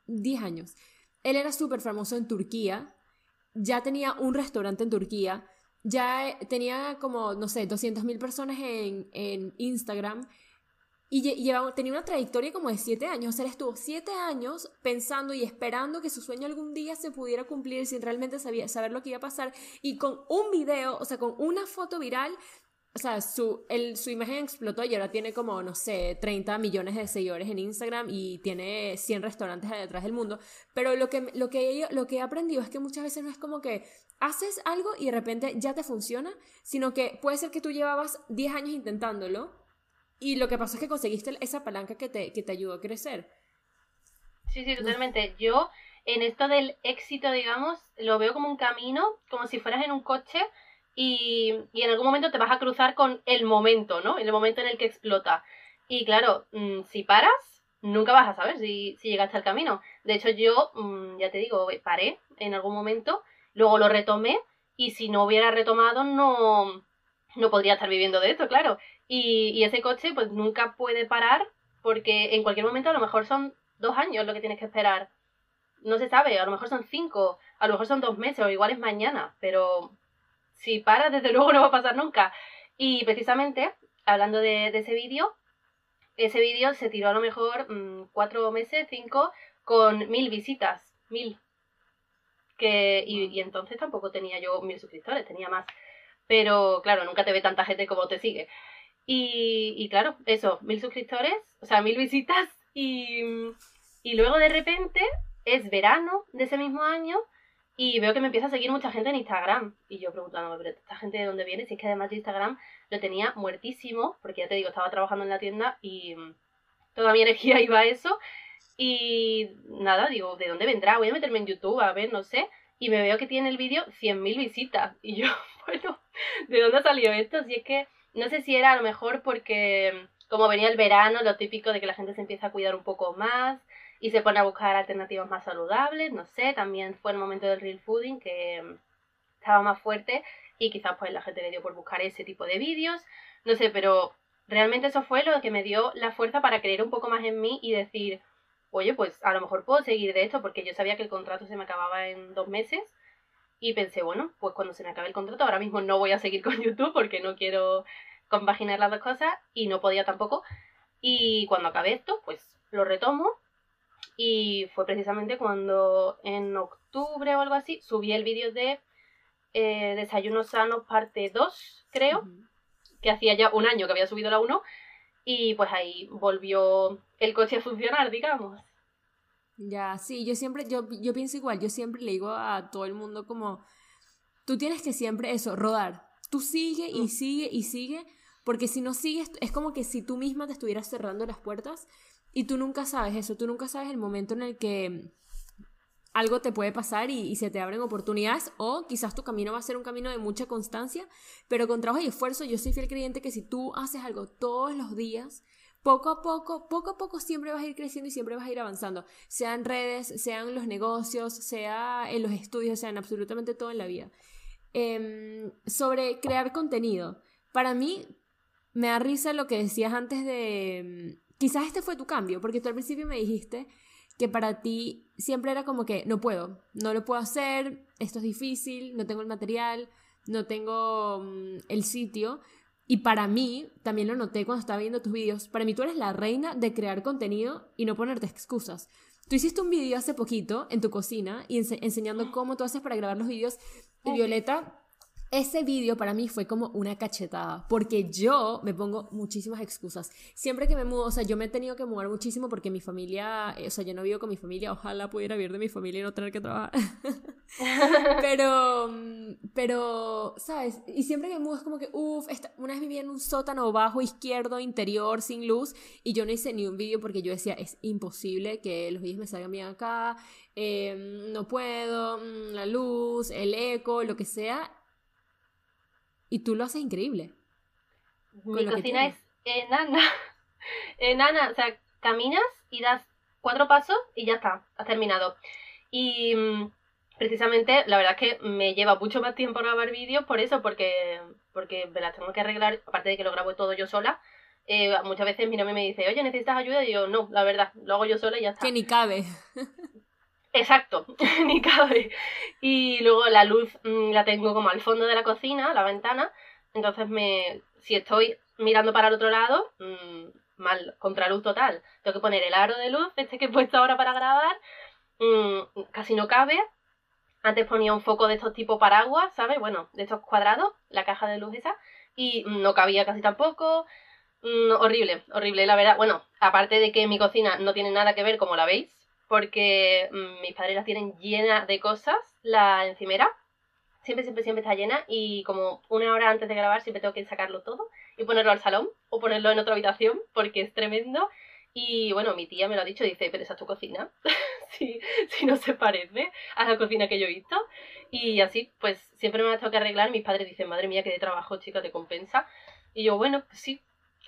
10 mm, años. Él era súper famoso en Turquía, ya tenía un restaurante en Turquía, ya tenía como, no sé, 200.000 personas en, en Instagram y llevaba, tenía una trayectoria como de siete años. O sea, él estuvo siete años pensando y esperando que su sueño algún día se pudiera cumplir sin realmente sabía, saber lo que iba a pasar. Y con un video, o sea, con una foto viral, o sea, su, el, su imagen explotó y ahora tiene como, no sé, 30 millones de seguidores en Instagram y tiene 100 restaurantes detrás del mundo. Pero lo que, lo, que, lo que he aprendido es que muchas veces no es como que haces algo y de repente ya te funciona, sino que puede ser que tú llevabas 10 años intentándolo y lo que pasa es que conseguiste esa palanca que te, que te ayudó a crecer. Sí, sí, totalmente. Yo en esto del éxito, digamos, lo veo como un camino, como si fueras en un coche y, y en algún momento te vas a cruzar con el momento, ¿no? El momento en el que explota. Y claro, mm, si paras, nunca vas a saber si, si llegaste al camino. De hecho, yo, mm, ya te digo, paré en algún momento, luego lo retomé y si no hubiera retomado no, no podría estar viviendo de esto, claro. Y, ese coche pues nunca puede parar porque en cualquier momento a lo mejor son dos años lo que tienes que esperar. No se sabe, a lo mejor son cinco, a lo mejor son dos meses o igual es mañana, pero si para, desde <laughs> luego no va a pasar nunca. Y precisamente, hablando de, ese vídeo, ese vídeo se tiró a lo mejor mm, cuatro meses, cinco, con mil visitas, mil. Que, y, y, entonces tampoco tenía yo mil suscriptores, tenía más. Pero claro, nunca te ve tanta gente como te sigue. Y, claro, eso, mil suscriptores, o sea, mil <laughs> visitas y, y luego de repente es verano de ese mismo año y veo que me empieza a seguir mucha gente en Instagram. Y yo preguntándome, pero esta gente de dónde viene, si es que además de Instagram lo tenía muertísimo, porque ya te digo, estaba trabajando en la tienda y toda mi energía <laughs> iba a eso. Y nada, digo, ¿de dónde vendrá? Voy a meterme en YouTube, a ver, no sé. Y me veo que tiene el vídeo 100.000 visitas. <laughs> Y yo, bueno, ¿de dónde salió esto? Si es que no sé si era a lo mejor porque como venía el verano, lo típico de que la gente se empieza a cuidar un poco más y se pone a buscar alternativas más saludables, no sé, también fue el momento del real fooding que, estaba más fuerte y quizás pues la gente le dio por buscar ese tipo de vídeos, no sé, pero realmente eso fue lo que me dio la fuerza para creer un poco más en mí y decir, oye, pues a lo mejor puedo seguir de esto porque yo sabía que el contrato se me acababa en dos meses y pensé, bueno, pues cuando se me acabe el contrato, ahora mismo no voy a seguir <laughs> con YouTube porque no quiero compaginar las dos cosas y no podía tampoco. Y cuando acabé esto, pues lo retomo y fue precisamente cuando en octubre o algo así subí el vídeo de eh, Desayuno Sano parte 2, creo, que hacía ya un año que había subido la 1 y pues ahí volvió el coche a funcionar, digamos. Ya, sí, yo siempre, yo, yo pienso igual, yo siempre le digo a todo el mundo como, tú tienes que siempre eso, rodar. Tú sigue y mm. sigue y sigue, porque si no sigues, es como que si tú misma te estuvieras cerrando las puertas y tú nunca sabes eso, tú nunca sabes el momento en el que algo te puede pasar y, se te abren oportunidades o quizás tu camino va a ser un camino de mucha constancia, pero con trabajo y esfuerzo yo soy fiel creyente que si tú haces algo todos los días, poco a poco, poco a poco siempre vas a ir creciendo y siempre vas a ir avanzando, sean redes, sean los negocios, sea en los estudios, sea en absolutamente todo en la vida. Em, sobre crear contenido, para mí me da risa lo que decías antes de... Quizás este fue tu cambio, porque tú al principio me dijiste que para ti siempre era como que no puedo, no lo puedo hacer, esto es difícil, no tengo el material, no tengo mm, el sitio. Y para mí, también lo noté cuando estaba viendo tus vídeos, para mí tú eres la reina de crear contenido y no ponerte excusas. Tú hiciste un vídeo hace poquito en tu cocina y enseñando cómo tú haces para grabar los vídeos. Y Violeta ese vídeo para mí fue como una cachetada, porque yo me pongo muchísimas excusas. Siempre que me mudo, o sea, yo me he tenido que mudar muchísimo porque mi familia, eh, o sea, yo no vivo con mi familia, ojalá pudiera vivir de mi familia y no tener que trabajar. <laughs> pero, pero, ¿sabes? Y siempre que me mudo es como que, uff, una vez vivía en un sótano bajo izquierdo, interior, sin luz, y yo no hice ni un vídeo porque yo decía, es imposible que los vídeos me salgan bien acá, em, no puedo, mm, la luz, el eco, lo que sea y tú lo haces increíble. Mi cocina es enana. <laughs> enana, o sea, caminas y das cuatro pasos y ya está, has terminado. Y mm, precisamente, la verdad es que me lleva mucho más tiempo grabar vídeos por eso, porque, porque me las tengo que arreglar, aparte de que lo grabo todo yo sola. Eh, muchas veces mi novio me dice, oye, ¿necesitas ayuda? Y yo, no, la verdad, lo hago yo sola y ya está. Que ni cabe. <laughs> Exacto, <laughs> ni cabe. Y luego la luz mm, la tengo como al fondo de la cocina, la ventana. Entonces me, si estoy mirando para el otro lado, mmm, mal, contraluz total. Tengo que poner el aro de luz, este que he puesto ahora para grabar, mm, casi no cabe. Antes ponía un foco de estos tipo paraguas, ¿sabes? Bueno, de estos cuadrados, la caja de luz esa, y no cabía casi tampoco. Mm, horrible, horrible, la verdad. Bueno, aparte de que mi cocina no tiene nada que ver como la veis, porque mm, mis padres la tienen llena de cosas, la encimera. Siempre, siempre, siempre está llena y como una hora antes de grabar siempre tengo que sacarlo todo y ponerlo al salón o ponerlo en otra habitación porque es tremendo. Y bueno, mi tía me lo ha dicho, dice, pero esa es tu cocina, <laughs> si, si no se parece a la cocina que yo he visto. Y así, pues siempre me la tengo que arreglar. Mis padres dicen, madre mía, que de trabajo, chica, te compensa. Y yo, bueno, pues sí,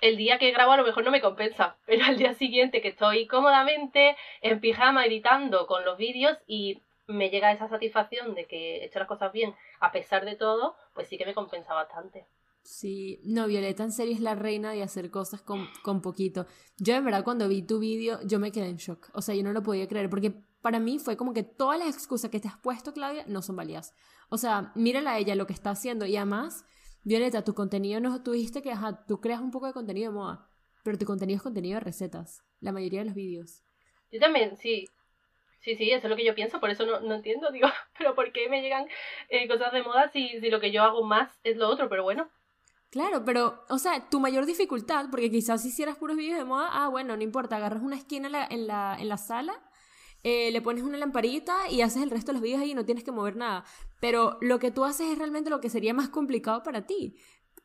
el día que grabo a lo mejor no me compensa, <laughs> pero al día siguiente que estoy cómodamente en pijama editando con los vídeos y me llega esa satisfacción de que he hecho las cosas bien a pesar de todo, pues sí que me compensa bastante. Sí, no, Violeta en serio es la reina de hacer cosas con, con poquito. Yo en verdad cuando vi tu vídeo yo me quedé en shock, o sea, yo no lo podía creer porque para mí fue como que todas las excusas que te has puesto, Claudia, no son válidas. O sea, mírala a ella lo que está haciendo y además Violeta, tu contenido no, tú dijiste que tú creas un poco de contenido de moda, pero tu contenido es contenido de recetas, la mayoría de los vídeos. Yo también, sí. Sí, sí, eso es lo que yo pienso, por eso no, entiendo, <laughs> digo, pero ¿por qué me llegan eh, cosas de moda si, si lo que yo hago más es lo otro? Pero bueno, Claro, pero, o sea, tu mayor dificultad, porque quizás si hicieras puros vídeos de moda, ah, bueno, no importa, agarras una esquina en la, en la sala eh, le pones una lamparita y haces el resto de los vídeos ahí y no tienes que mover nada. Pero lo que tú haces es realmente lo que sería más complicado para ti.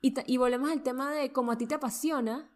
Y, y volvemos al tema de cómo a ti te apasiona,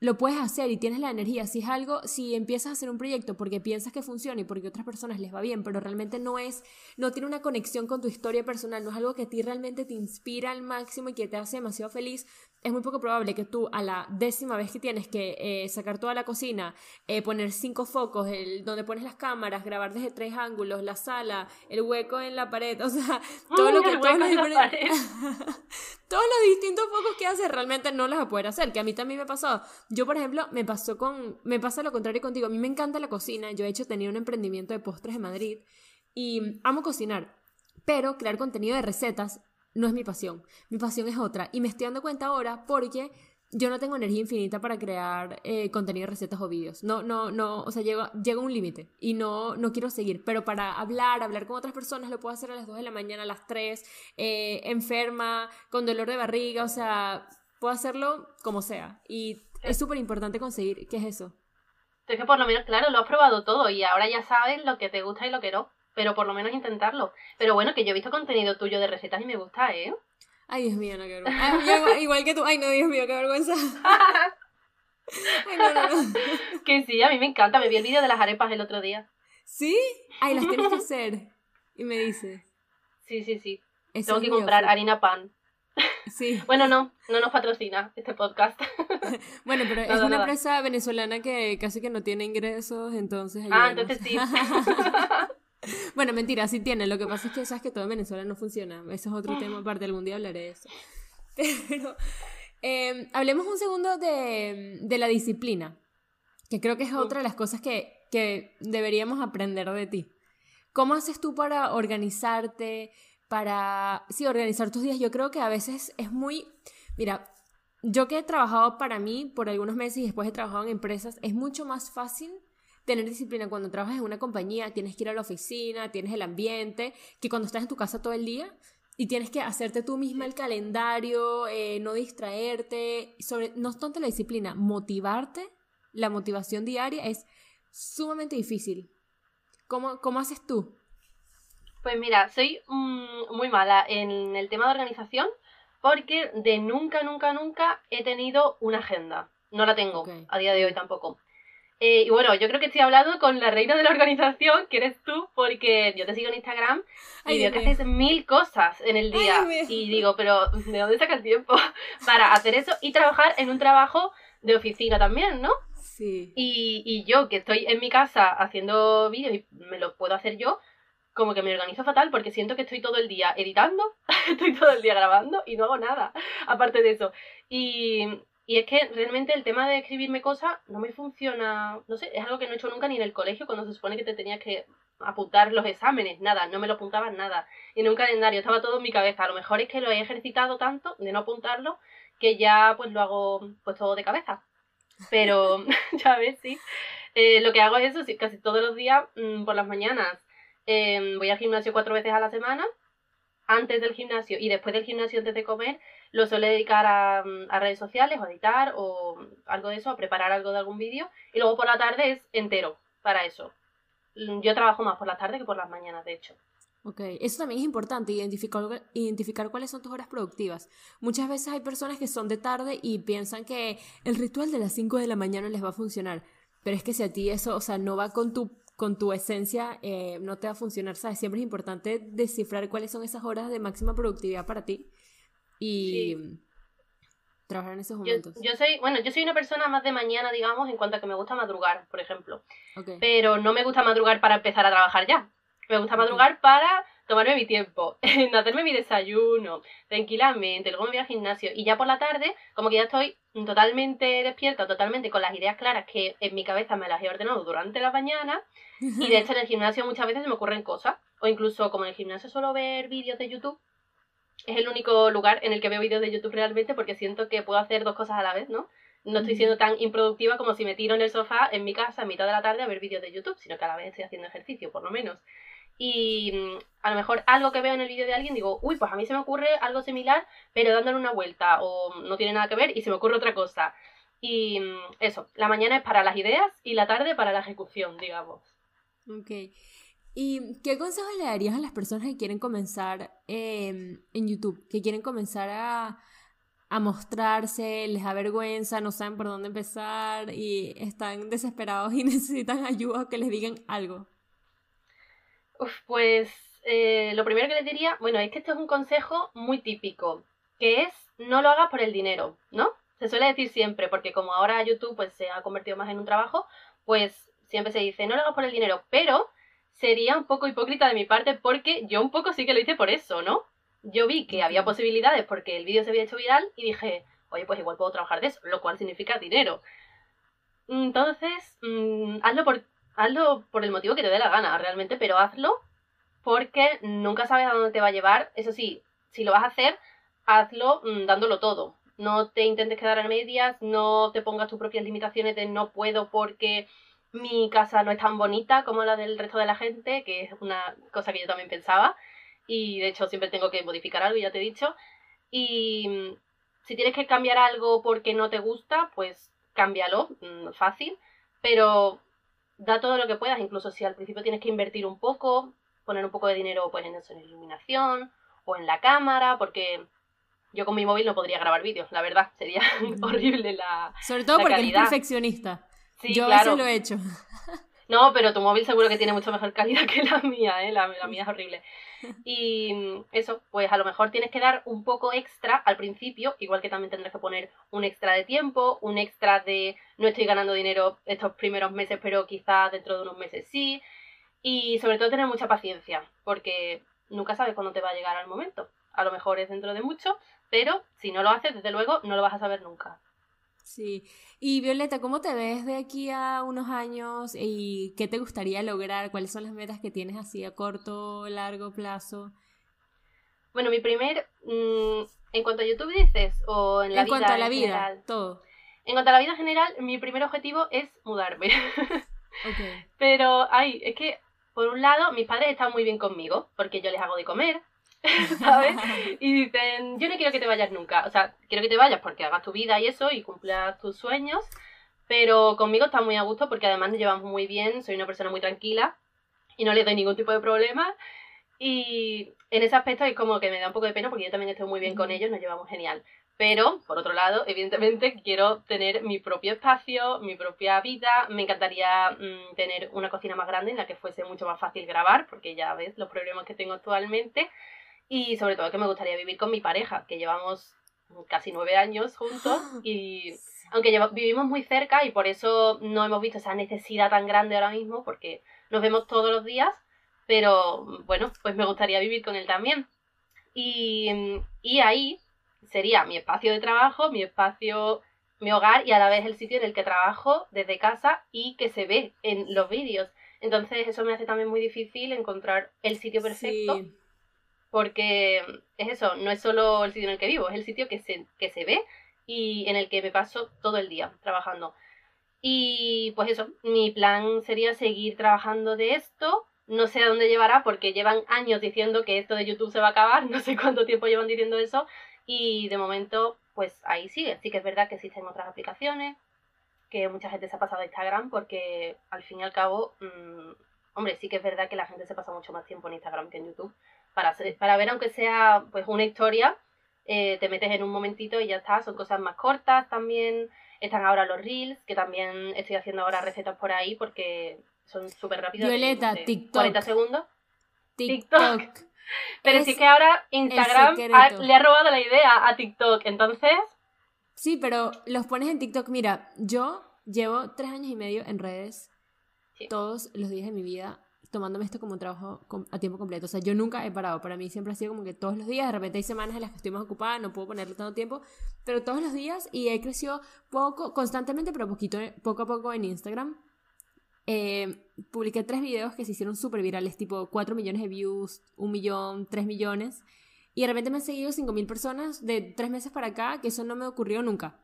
lo puedes hacer y tienes la energía. Si es algo, si empiezas a hacer un proyecto porque piensas que funciona y porque a otras personas les va bien, pero realmente no es, no tiene una conexión con tu historia personal, no es algo que a ti realmente te inspira al máximo y que te hace demasiado feliz, es muy poco probable que tú a la décima vez que tienes que eh, sacar toda la cocina, eh, poner cinco focos, el, donde pones las cámaras, grabar desde tres ángulos, la sala, el hueco en la pared, o sea, <laughs> todo lo que todos los, <laughs> todos los distintos focos que haces realmente no las va a poder hacer, que a mí también me pasado. Yo, por ejemplo, me pasó con, me pasa lo contrario contigo, a mí me encanta la cocina, yo he hecho tenía un emprendimiento de postres en Madrid y amo cocinar, pero crear contenido de recetas no es mi pasión. Mi pasión es otra. Y me estoy dando cuenta ahora porque yo no tengo energía infinita para crear eh, contenido, recetas o vídeos. No, no, no, o sea, llega, llega un límite y no, no quiero seguir. Pero para hablar, hablar con otras personas, lo puedo hacer a las 2 de la mañana, a las 3, eh, enferma, con dolor de barriga, o sea, puedo hacerlo como sea. Y es súper importante conseguir, ¿qué es eso? Es que por lo menos, claro, lo has probado todo y ahora ya sabes lo que te gusta y lo que no pero por lo menos intentarlo. Pero bueno, que yo he visto contenido tuyo de recetas y me gusta, ¿eh? Ay, Dios mío, no, qué vergüenza. igual que tú. Ay, no, Dios mío, qué vergüenza. <laughs> Ay, no, no, no. Que sí, a mí me encanta. Me vi el vídeo de las arepas el otro día. ¿Sí? Ay, las tienes que hacer. Y me dices. Sí, sí, sí. Tengo que comprar harina pan. Sí. <laughs> bueno, no, no nos patrocina este podcast. <laughs> bueno, pero es una empresa venezolana que casi que no tiene ingresos, entonces... Ah, entonces sí. <laughs> Bueno, mentira, sí tiene. Lo que pasa es que sabes que todo en Venezuela no funciona. Eso es otro tema aparte. Algún día hablaré de eso. <laughs> Pero em, hablemos un segundo de, de, la disciplina, que creo que es otra de las cosas que, que deberíamos aprender de ti. ¿Cómo haces tú para organizarte? Para, sí, organizar tus días. Yo creo que a veces es muy... Mira, yo que he trabajado para mí por algunos meses y después he trabajado en empresas, es mucho más fácil tener disciplina cuando trabajas en una compañía, tienes que ir a la oficina, tienes el ambiente, que cuando estás en tu casa todo el día y tienes que hacerte tú misma el calendario, eh, no distraerte, sobre, no tanto la disciplina, motivarte, la motivación diaria es sumamente difícil. ¿Cómo, cómo haces tú? Pues mira, soy mm, muy mala en el tema de organización porque de nunca, nunca, nunca he tenido una agenda. No la tengo, a día de hoy tampoco. Eh, y bueno, yo creo que estoy hablando con la reina de la organización, que eres tú, porque yo te sigo en Instagram y veo que haces mil cosas en el día. y digo, pero ¿de dónde saca el tiempo <laughs> para hacer eso y trabajar en un trabajo de oficina también, no? Sí. Y, y yo, que estoy en mi casa haciendo vídeos y me lo puedo hacer yo, como que me organizo fatal porque siento que estoy todo el día editando, <laughs> estoy todo el día grabando y no hago nada aparte de eso. Y, y es que realmente el tema de escribirme cosas no me funciona, no sé, es algo que no he hecho nunca ni en el colegio cuando se supone que te tenías que apuntar los exámenes, nada, no me lo apuntaban nada. Y en un calendario estaba todo en mi cabeza. A lo mejor es que lo he ejercitado tanto de no apuntarlo que ya pues lo hago pues todo de cabeza. Pero, <laughs> <laughs> ya ves, sí. Eh, lo que hago es eso, sí, casi todos los días mm, por las mañanas. Em, voy al gimnasio cuatro veces a la semana, antes del gimnasio y después del gimnasio antes de comer lo suele dedicar a, redes sociales o editar o algo de eso, a preparar algo de algún vídeo. Y luego por la tarde es entero para eso. Yo trabajo más por la tarde que por las mañanas, de hecho. Ok, eso también es importante, identificar, identificar cuáles son tus horas productivas. Muchas veces hay personas que son de tarde y piensan que el ritual de las 5 de la mañana les va a funcionar. Pero es que si a ti eso, o sea, no va con tu, con tu esencia, eh, no te va a funcionar, ¿sabes? Siempre es importante descifrar cuáles son esas horas de máxima productividad para ti y trabajar en esos momentos. Yo, soy, bueno, yo soy una persona más de mañana, digamos, en cuanto a que me gusta madrugar, por ejemplo. Pero no me gusta madrugar para empezar a trabajar ya. Me gusta madrugar para tomarme mi tiempo, <laughs> en hacerme mi desayuno, tranquilamente, luego me voy al gimnasio y ya por la tarde, como que ya estoy totalmente despierta, totalmente con las ideas claras que en mi cabeza me las he ordenado durante la mañana y de <laughs> hecho en el gimnasio muchas veces me ocurren cosas o incluso como en el gimnasio suelo ver vídeos de YouTube es el único lugar en el que veo vídeos de YouTube realmente porque siento que puedo hacer dos cosas a la vez, ¿no? No estoy siendo tan improductiva como si me tiro en el sofá en mi casa a mitad de la tarde a ver vídeos de YouTube, sino que a la vez estoy haciendo ejercicio, por lo menos. Y mm, a lo mejor algo que veo en el vídeo de alguien digo, uy, pues a mí se me ocurre algo similar, pero dándole una vuelta, o no tiene nada que ver y se me ocurre otra cosa. Y mm, eso, la mañana es para las ideas y la tarde para la ejecución, digamos. Ok. ¿Y qué consejos le darías a las personas que quieren comenzar em, en YouTube? Que quieren comenzar a, mostrarse, les da vergüenza, no saben por dónde empezar y están desesperados y <laughs> necesitan ayuda o que les digan algo. Pues eh, lo primero que les diría, bueno, es que esto es un consejo muy típico, que es no lo hagas por el dinero, ¿no? Se suele decir siempre, porque como ahora YouTube pues se ha convertido más en un trabajo, pues siempre se dice no lo hagas por el dinero, pero sería un poco hipócrita de mi parte porque yo un poco sí que lo hice por eso, ¿no? Yo vi que había posibilidades porque el vídeo se había hecho viral y dije, oye, pues igual puedo trabajar de eso, lo cual significa dinero. Entonces, mm, hazlo, por, hazlo por el motivo que te dé la gana, realmente, pero hazlo porque nunca sabes a dónde te va a llevar. Eso sí, si lo vas a hacer, hazlo mm, dándolo todo. No te intentes quedar a medias, no te pongas tus propias limitaciones de no puedo porque mi casa no es tan bonita como la del resto de la gente, que es una cosa que yo también pensaba. Y de hecho siempre tengo que modificar algo, ya te he dicho. Y mm, si tienes que cambiar algo porque no te gusta, pues cámbialo, mm, fácil. Pero da todo lo que puedas, incluso si al principio tienes que invertir un poco, poner un poco de dinero pues en eso, en iluminación o en la cámara, porque yo con mi móvil no podría grabar vídeos, la verdad, <laughs> sería horrible la Sobre todo porque eres perfeccionista. Sí, yo claro. a veces lo he hecho. <laughs> No, pero tu móvil seguro que tiene mucha mejor calidad que la mía, ¿eh? La, la mía es horrible. Y mm, eso, pues a lo mejor tienes que dar un poco extra al principio, igual que también tendrás que poner un extra de tiempo, un extra de no estoy ganando dinero estos primeros meses, pero quizás dentro de unos meses sí. Y sobre todo tener mucha paciencia, porque nunca sabes cuándo te va a llegar al momento. A lo mejor es dentro de mucho, pero si no lo haces, desde luego, no lo vas a saber nunca. Sí. Y Violeta, ¿cómo te ves de aquí a unos años y qué te gustaría lograr? ¿Cuáles son las metas que tienes así a corto, largo plazo? Bueno, mi primer, mm, en cuanto a YouTube dices, o en la en vida cuanto a la en vida, general? todo. En cuanto a la vida en general, mi primer objetivo es mudarme. <laughs> Ok. Pero, ay, es que, por un lado, mis padres están muy bien conmigo, porque yo les hago de comer, <laughs> <laughs> ¿sabes? Y dicen, yo no quiero que te vayas nunca. O sea, quiero que te vayas porque hagas tu vida y eso, y cumplas tus sueños. Pero conmigo están muy a gusto porque además nos llevamos muy bien, soy una persona muy tranquila y no les doy ningún tipo de problema. Y en ese aspecto es como que me da un poco de pena porque yo también estoy muy bien con ellos, nos llevamos genial. Pero, por otro lado, evidentemente <laughs> quiero tener mi propio espacio, mi propia vida. Me encantaría mm, tener una cocina más grande en la que fuese mucho más fácil grabar, porque ya ves los problemas que tengo actualmente. Y sobre todo que me gustaría vivir con mi pareja, que llevamos casi nueve años juntos <gasps> y aunque lleva- vivimos muy cerca y por eso no hemos visto esa necesidad tan grande ahora mismo, porque nos vemos todos los días, pero bueno, pues me gustaría vivir con él también. Y, y ahí sería mi espacio de trabajo, mi espacio, mi hogar y a la vez el sitio en el que trabajo desde casa y que se ve en los vídeos. Entonces eso me hace también muy difícil encontrar el sitio perfecto Sí. Porque es eso, no es solo el sitio en el que vivo, es el sitio que se, que se ve y en el que me paso todo el día trabajando. Y pues eso, mi plan sería seguir trabajando de esto. No sé a dónde llevará porque llevan años diciendo que esto de YouTube se va a acabar, <laughs> no sé cuánto tiempo llevan diciendo eso y de momento pues ahí sigue. Sí que es verdad que existen otras aplicaciones, que mucha gente se ha pasado a Instagram porque al fin y al cabo, mm, hombre, sí que es verdad que la gente se pasa mucho más tiempo en Instagram que en YouTube para, hacer- para ver aunque sea pues una historia, eh, te metes en un momentito y ya está, son cosas más cortas también, están ahora los reels, que también estoy haciendo ahora recetas por ahí porque son súper rápidos. de, Violeta, no sé, TikTok. 40 segundos. TikTok. <laughs> Pero Es sí que ahora Instagram ha- le ha robado la idea a TikTok, entonces... Sí, pero los pones en TikTok. Mira, yo llevo tres años y medio en redes Sí. todos los días de mi vida tomándome esto como un trabajo a tiempo completo. O sea, yo nunca he parado. Para mí siempre ha sido como que todos los días, de repente hay semanas en las que estoy más ocupada, no puedo ponerle tanto tiempo, pero todos los días y he crecido poco, constantemente, pero poquito, poco a poco en Instagram. Eh, publiqué tres videos que se hicieron súper virales, tipo 4 millones de views, 1 millón, 3 millones. Y de repente me han seguido 5 mil personas de tres meses para acá, que eso no me ocurrió nunca.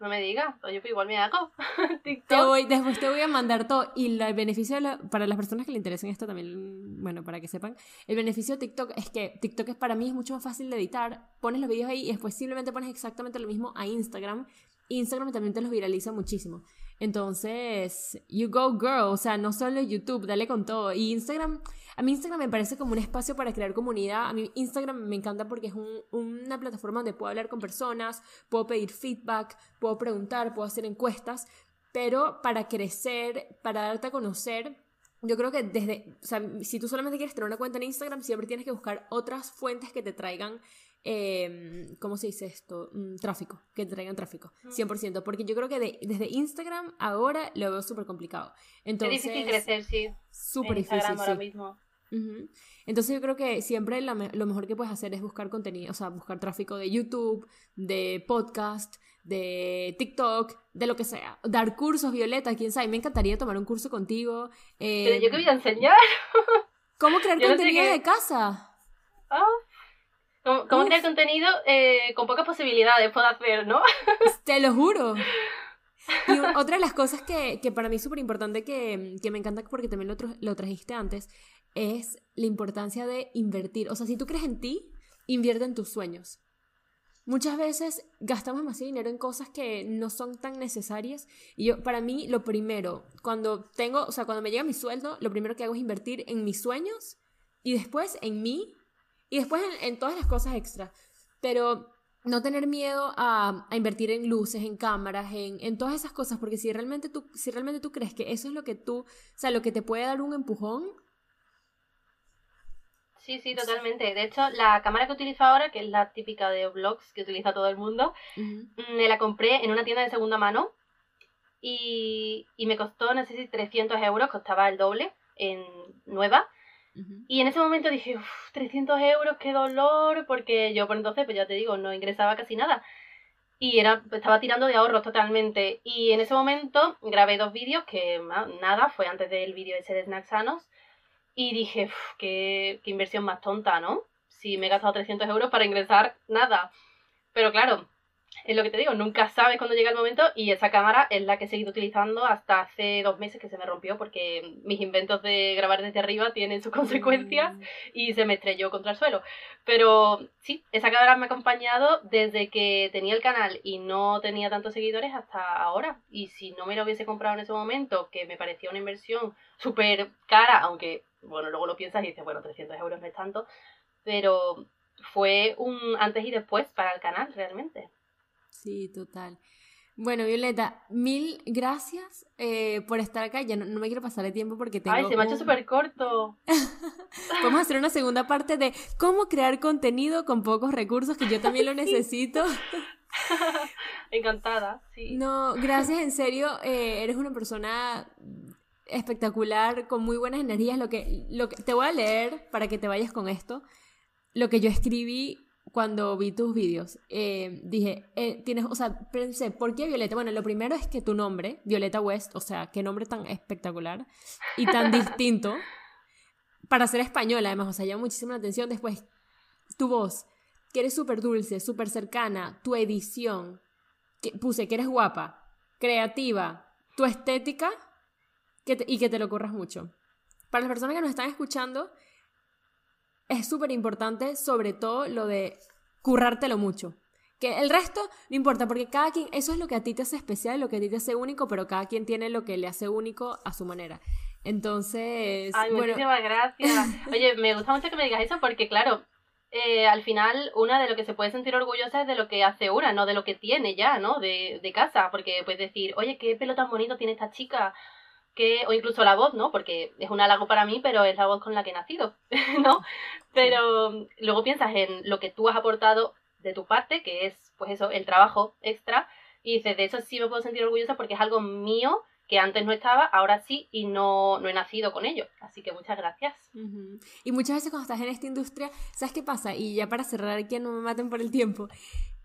No me digas, oye, pues igual me hago <laughs> Te TikTok. voy, después te voy a mandar todo. Y la- el beneficio de la- para las personas que le interesen esto también, bueno, para que sepan, el beneficio de TikTok es que TikTok es para mí es mucho más fácil de editar. Pones los videos ahí y después simplemente pones exactamente lo mismo a Instagram. Instagram también te los viraliza muchísimo. Entonces, you go girl, o sea, no solo YouTube, dale con todo. Y Instagram, a mí Instagram me parece como un espacio para crear comunidad. A mí Instagram me encanta porque es un- una plataforma donde puedo hablar con personas, puedo pedir feedback, puedo preguntar, puedo hacer encuestas. Pero para crecer, para darte a conocer, yo creo que desde, o sea, si tú solamente quieres tener una cuenta en Instagram, siempre tienes que buscar otras fuentes que te traigan eh, ¿cómo se dice esto? Mm, tráfico, que traigan tráfico, 100%, porque yo creo que de- desde Instagram ahora lo veo súper complicado. Entonces, es difícil crecer, sí. Súper difícil, Instagram ahora sí. mismo. Entonces yo creo que siempre la lo mejor que puedes hacer es buscar contenido, o sea, buscar tráfico de YouTube, de podcast, de TikTok, de lo que sea. Dar cursos, Violeta, quién sabe. Me encantaría tomar un curso contigo. eh, Pero yo que voy a enseñar. ¿Cómo crear <laughs> yo no sé contenido qué- de casa? Ah. ¿Cómo, cómo crear contenido eh, con pocas posibilidades puedo hacer, no? Te lo juro. Y <laughs> otra de las cosas que, que para mí es súper importante, que, que me encanta porque también lo, lo trajiste antes, es la importancia de invertir. O sea, si tú crees en ti, invierte en tus sueños. Muchas veces gastamos demasiado dinero en cosas que no son tan necesarias. Y yo, para mí, lo primero, cuando tengo, o sea, cuando me llega mi sueldo, lo primero que hago es invertir en mis sueños y después en mí y después en, en todas las cosas extra. Pero no tener miedo a, a invertir en luces, en cámaras, en, en todas esas cosas, porque si realmente, tú, si realmente tú crees que eso es lo que tú, o sea, lo que te puede dar un empujón, Sí, sí, totalmente. De hecho, la cámara que utilizo ahora, que es la típica de vlogs que utiliza todo el mundo, me la compré en una tienda de segunda mano y, y me costó, no sé si 300 euros, costaba el doble en nueva. Y en ese momento dije, uff, 300 euros, qué dolor, porque yo por entonces, pues ya te digo, no ingresaba casi nada. Y era, estaba tirando de ahorros totalmente. Y en ese momento grabé dos vídeos, que nada, fue antes del vídeo ese de Snacks Sanos. Y dije, uff, qué inversión más tonta, ¿no? Si me he gastado 300 euros para ingresar nada. Pero claro, es lo que te digo, nunca sabes cuándo llega el momento y esa cámara es la que he seguido utilizando hasta hace dos meses que se me rompió porque mis inventos de grabar desde arriba tienen sus consecuencias Mm, y se me estrelló contra el suelo. Pero sí, esa cámara me ha acompañado desde que tenía el canal y no tenía tantos seguidores hasta ahora. Y si no me lo hubiese comprado en ese momento, que me parecía una inversión súper cara, aunque, bueno, luego lo piensas y dices, bueno, 300 euros no es tanto, pero fue un antes y después para el canal, realmente. Sí, total. Bueno, Violeta, mil gracias eh, por estar acá. Ya no, no me quiero pasar el tiempo porque tengo Ay, se me ha hecho un- súper corto. <laughs> Vamos a hacer una segunda parte de cómo crear contenido con pocos recursos, que yo también lo <laughs> necesito. <laughs> Encantada, sí. No, gracias, en serio, eh, eres una persona espectacular, con muy buenas energías. Lo que, lo que, te voy a leer para que te vayas con esto, lo que yo escribí cuando vi tus vídeos. Eh, dije, eh, tienes, o sea, pensé, ¿por qué Violeta? Bueno, lo primero es que tu nombre, Violeta West, o sea, qué nombre tan espectacular y tan <laughs> distinto para ser española, además, o sea, llama muchísima atención. Después, tu voz, que eres súper dulce, súper cercana, tu edición, que puse que eres guapa, creativa, tu estética que te- y que te lo corras mucho. Para las personas que nos están escuchando, es súper importante, sobre todo lo de currártelo mucho. Que el resto no importa, porque cada quien, eso es lo que a ti te hace especial, lo que a ti te hace único, pero cada quien tiene lo que le hace único a su manera. Entonces, Ay, bueno, muchísimas gracias. <laughs> Oye, me gusta mucho que me digas eso porque, claro, eh, al final una de lo que se puede sentir orgullosa es de lo que hace una, no de lo que tiene ya, ¿no? De, de casa, porque puedes decir, oye, qué pelo tan bonito tiene esta chica, que, o incluso la voz, ¿no? Porque es un halago para mí, pero es la voz con la que he nacido, <laughs> ¿no? Pero luego piensas en lo que tú has aportado de tu parte, que es, pues eso, el trabajo extra, y dices, de eso sí me puedo sentir orgullosa porque es algo mío que antes no estaba, ahora sí, y no, no he nacido con ello. Así que muchas gracias. Ujú. Y muchas veces cuando estás en esta industria, ¿sabes qué pasa? Y ya para cerrar, que no me maten por el tiempo,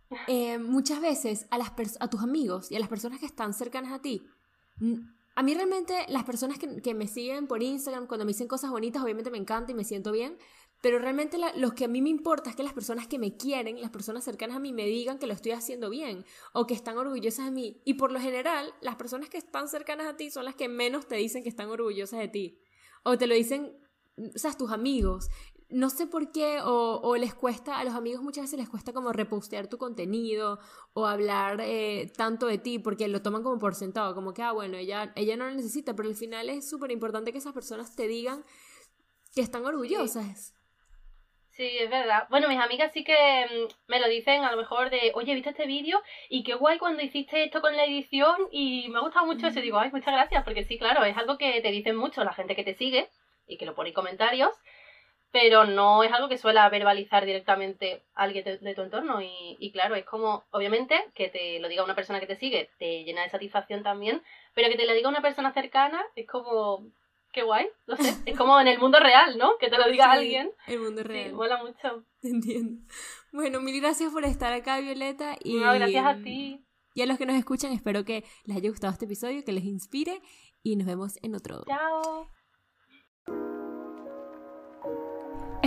<laughs> eh, muchas veces a, las pers- a tus amigos y a las personas que están cercanas a ti, mm, a mí realmente las personas que, me siguen por Instagram, cuando me dicen cosas bonitas, obviamente me encanta y me siento bien, pero realmente los que a mí me importa es que las personas que me quieren, las personas cercanas a mí, me digan que lo estoy haciendo bien o que están orgullosas de mí. Y por lo general, las personas que están cercanas a ti son las que menos te dicen que están orgullosas de ti. O te lo dicen, o sea, tus amigos. No sé por qué, o, o les cuesta, a los amigos muchas veces les cuesta como repostear tu contenido o hablar eh, tanto de ti, porque lo toman como por sentado, como que, ah, bueno, ella, ella no lo necesita, pero al final es súper importante que esas personas te digan que están orgullosas. Sí, es verdad. Bueno, mis amigas sí que mm, me lo dicen a lo mejor de, oye, ¿viste este vídeo? Y qué guay cuando hiciste esto con la edición y me ha gustado mucho eso. Y digo, ay, muchas gracias, porque sí, claro, es algo que te dicen mucho la gente que te sigue y que lo pone en comentarios. Pero no es algo que suela verbalizar directamente alguien de, tu entorno. Y, claro, es como, obviamente, que te lo diga una persona que te sigue, te llena de satisfacción también, pero que te lo diga una persona cercana es como, qué guay, no sé, <laughs> es como en el mundo real, ¿no? Que te lo diga alguien. El mundo real. Sí, mola mucho. Entiendo. Bueno, mil gracias por estar acá, Violeta. Y, no, gracias a ti. Y a los que nos escuchan, espero que les haya gustado este episodio, que les inspire y nos vemos en otro. Chao.